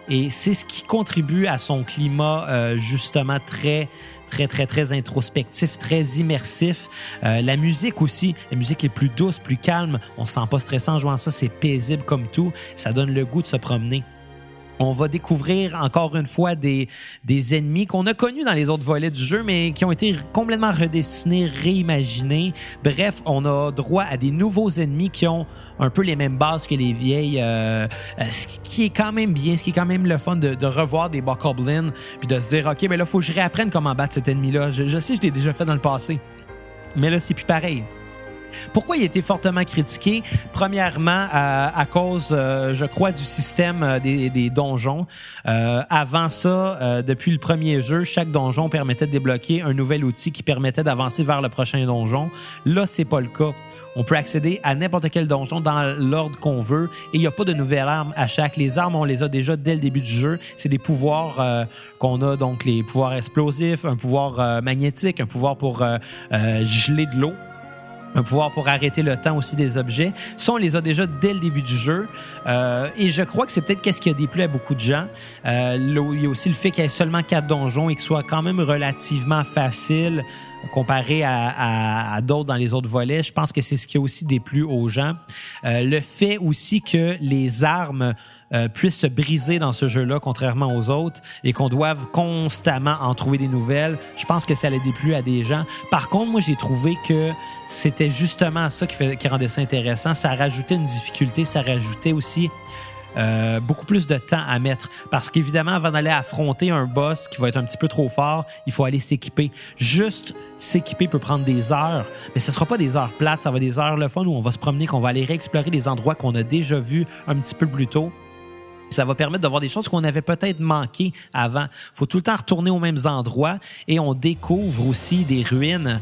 Et c'est ce qui contribue à son climat euh, justement très très très très introspectif, très immersif. Euh, la musique aussi, la musique est plus douce, plus calme. On se sent pas stressant en jouant ça, c'est paisible comme tout. Ça donne le goût de se promener. On va découvrir encore une fois des, des ennemis qu'on a connus dans les autres volets du jeu, mais qui ont été complètement redessinés, réimaginés. Bref, on a droit à des nouveaux ennemis qui ont un peu les mêmes bases que les vieilles, euh, euh, ce qui est quand même bien, ce qui est quand même le fun de, revoir des bokoblins, puis de se dire, OK, mais là, faut que je réapprenne comment battre cet ennemi-là. Je, je sais, je l'ai déjà fait dans le passé. Mais là, c'est plus pareil. Pourquoi il a été fortement critiqué? Premièrement, à, à cause, euh, je crois, du système euh, des, des donjons. Euh, avant ça, euh, depuis le premier jeu, chaque donjon permettait de débloquer un nouvel outil qui permettait d'avancer vers le prochain donjon. Là, c'est pas le cas. on peut accéder à n'importe quel donjon dans l'ordre qu'on veut et il n'y a pas de nouvelles armes à chaque. Les armes, on les a déjà dès le début du jeu. C'est des pouvoirs euh, qu'on a, donc les pouvoirs explosifs, un pouvoir euh, magnétique, un pouvoir pour euh, geler de l'eau un pouvoir pour arrêter le temps aussi des objets. Ça, on les a déjà dès le début du jeu. Euh, et je crois que c'est peut-être qu'est-ce qui a déplu à beaucoup de gens. Euh, il y a aussi le fait qu'il y ait seulement quatre donjons et qu'ils soient quand même relativement faciles comparé à, à, d'autres dans les autres volets. Je pense que c'est ce qui a aussi déplu aux gens. Euh, le fait aussi que les armes euh, puissent se briser dans ce jeu-là, contrairement aux autres, et qu'on doive constamment en trouver des nouvelles, je pense que ça allait déplu à des gens. Par contre, moi, j'ai trouvé que c'était justement ça qui, fait, qui rendait ça intéressant. Ça rajoutait une difficulté, ça rajoutait aussi euh, beaucoup plus de temps à mettre. Parce qu'évidemment, avant d'aller affronter un boss qui va être un petit peu trop fort, il faut aller s'équiper. Juste s'équiper peut prendre des heures, mais ce ne sera pas des heures plates, ça va des heures le fun où on va se promener, qu'on va aller réexplorer des endroits qu'on a déjà vus un petit peu plus tôt. Ça va permettre de voir des choses qu'on avait peut-être manquées avant. Faut tout le temps retourner aux mêmes endroits et on découvre aussi des ruines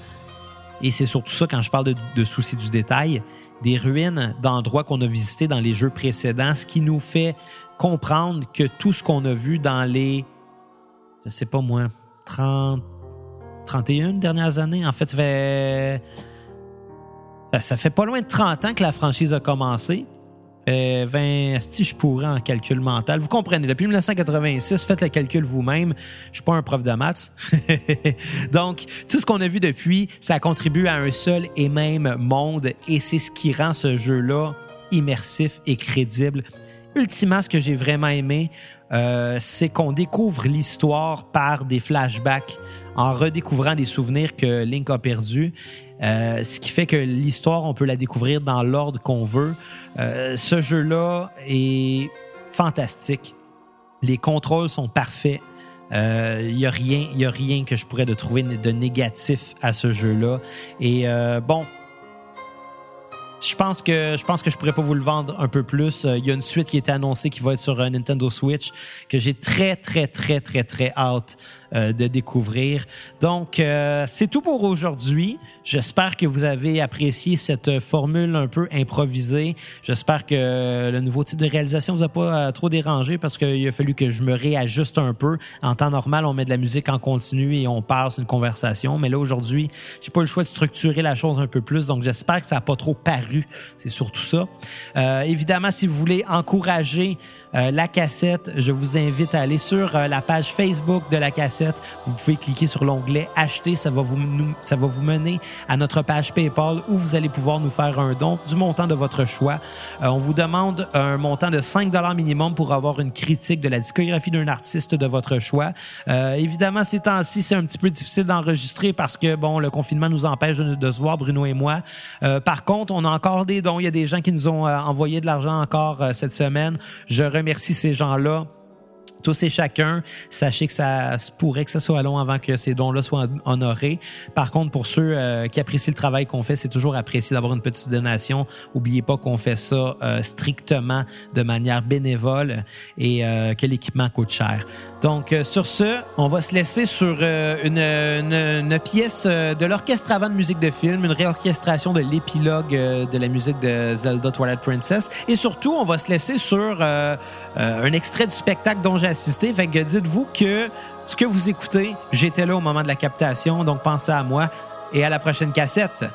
et c'est surtout ça quand je parle de, de soucis du détail, des ruines d'endroits qu'on a visités dans les jeux précédents, ce qui nous fait comprendre que tout ce qu'on a vu dans les, je sais pas moi, 30, 31 dernières années, en fait, ça fait, ça fait pas loin de 30 ans que la franchise a commencé. 20, si je pourrais en calcul mental. Vous comprenez, depuis 1986, faites le calcul vous-même. Je suis pas un prof de maths. Donc, tout ce qu'on a vu depuis, ça contribue à un seul et même monde et c'est ce qui rend ce jeu-là immersif et crédible. Ultimement, ce que j'ai vraiment aimé, euh, c'est qu'on découvre l'histoire par des flashbacks en redécouvrant des souvenirs que Link a perdus. Euh, ce qui fait que l'histoire, on peut la découvrir dans l'ordre qu'on veut. Euh, ce jeu-là est fantastique. Les contrôles sont parfaits. Il euh, y a rien, a rien que je pourrais de trouver de négatif à ce jeu-là. Et euh, bon, je pense que je pense que je pourrais pas vous le vendre un peu plus. Il y a une suite qui été annoncée qui va être sur Nintendo Switch que j'ai très très très très très hâte de découvrir. Donc, euh, c'est tout pour aujourd'hui. J'espère que vous avez apprécié cette formule un peu improvisée. J'espère que le nouveau type de réalisation vous a pas euh, trop dérangé parce qu'il a fallu que je me réajuste un peu. En temps normal, on met de la musique en continu et on passe une conversation. Mais là, aujourd'hui, j'ai pas le choix de structurer la chose un peu plus. Donc, j'espère que ça a pas trop paru. C'est surtout ça. évidemment, si vous voulez encourager euh, la cassette. Je vous invite à aller sur euh, la page Facebook de la cassette. Vous pouvez cliquer sur l'onglet acheter. Ça va vous, ça va vous mener à notre page PayPal où vous allez pouvoir nous faire un don du montant de votre choix. Euh, on vous demande un montant de 5 dollars minimum pour avoir une critique de la discographie d'un artiste de votre choix. évidemment, ces temps-ci, c'est un petit peu difficile d'enregistrer parce que bon, le confinement nous empêche de, de se voir, Bruno et moi. par contre, on a encore des dons. Il y a des gens qui nous ont envoyé de l'argent encore cette semaine. Je remercie ces gens-là tous et chacun, sachez que ça se pourrait que ça soit long avant que ces dons-là soient honorés. Par contre, pour ceux euh, qui apprécient le travail qu'on fait, c'est toujours apprécié d'avoir une petite donation. Oubliez pas qu'on fait ça euh, strictement de manière bénévole et euh, que l'équipement coûte cher. Donc, sur ce, on va se laisser sur une, une, pièce de l'orchestre avant de musique de film, une réorchestration de l'épilogue de la musique de Zelda Twilight Princess. Et surtout, on va se laisser sur un extrait du spectacle dont j'ai assisté. Fait que dites-vous que ce que vous écoutez, j'étais là au moment de la captation, donc pensez à moi et à la prochaine cassette.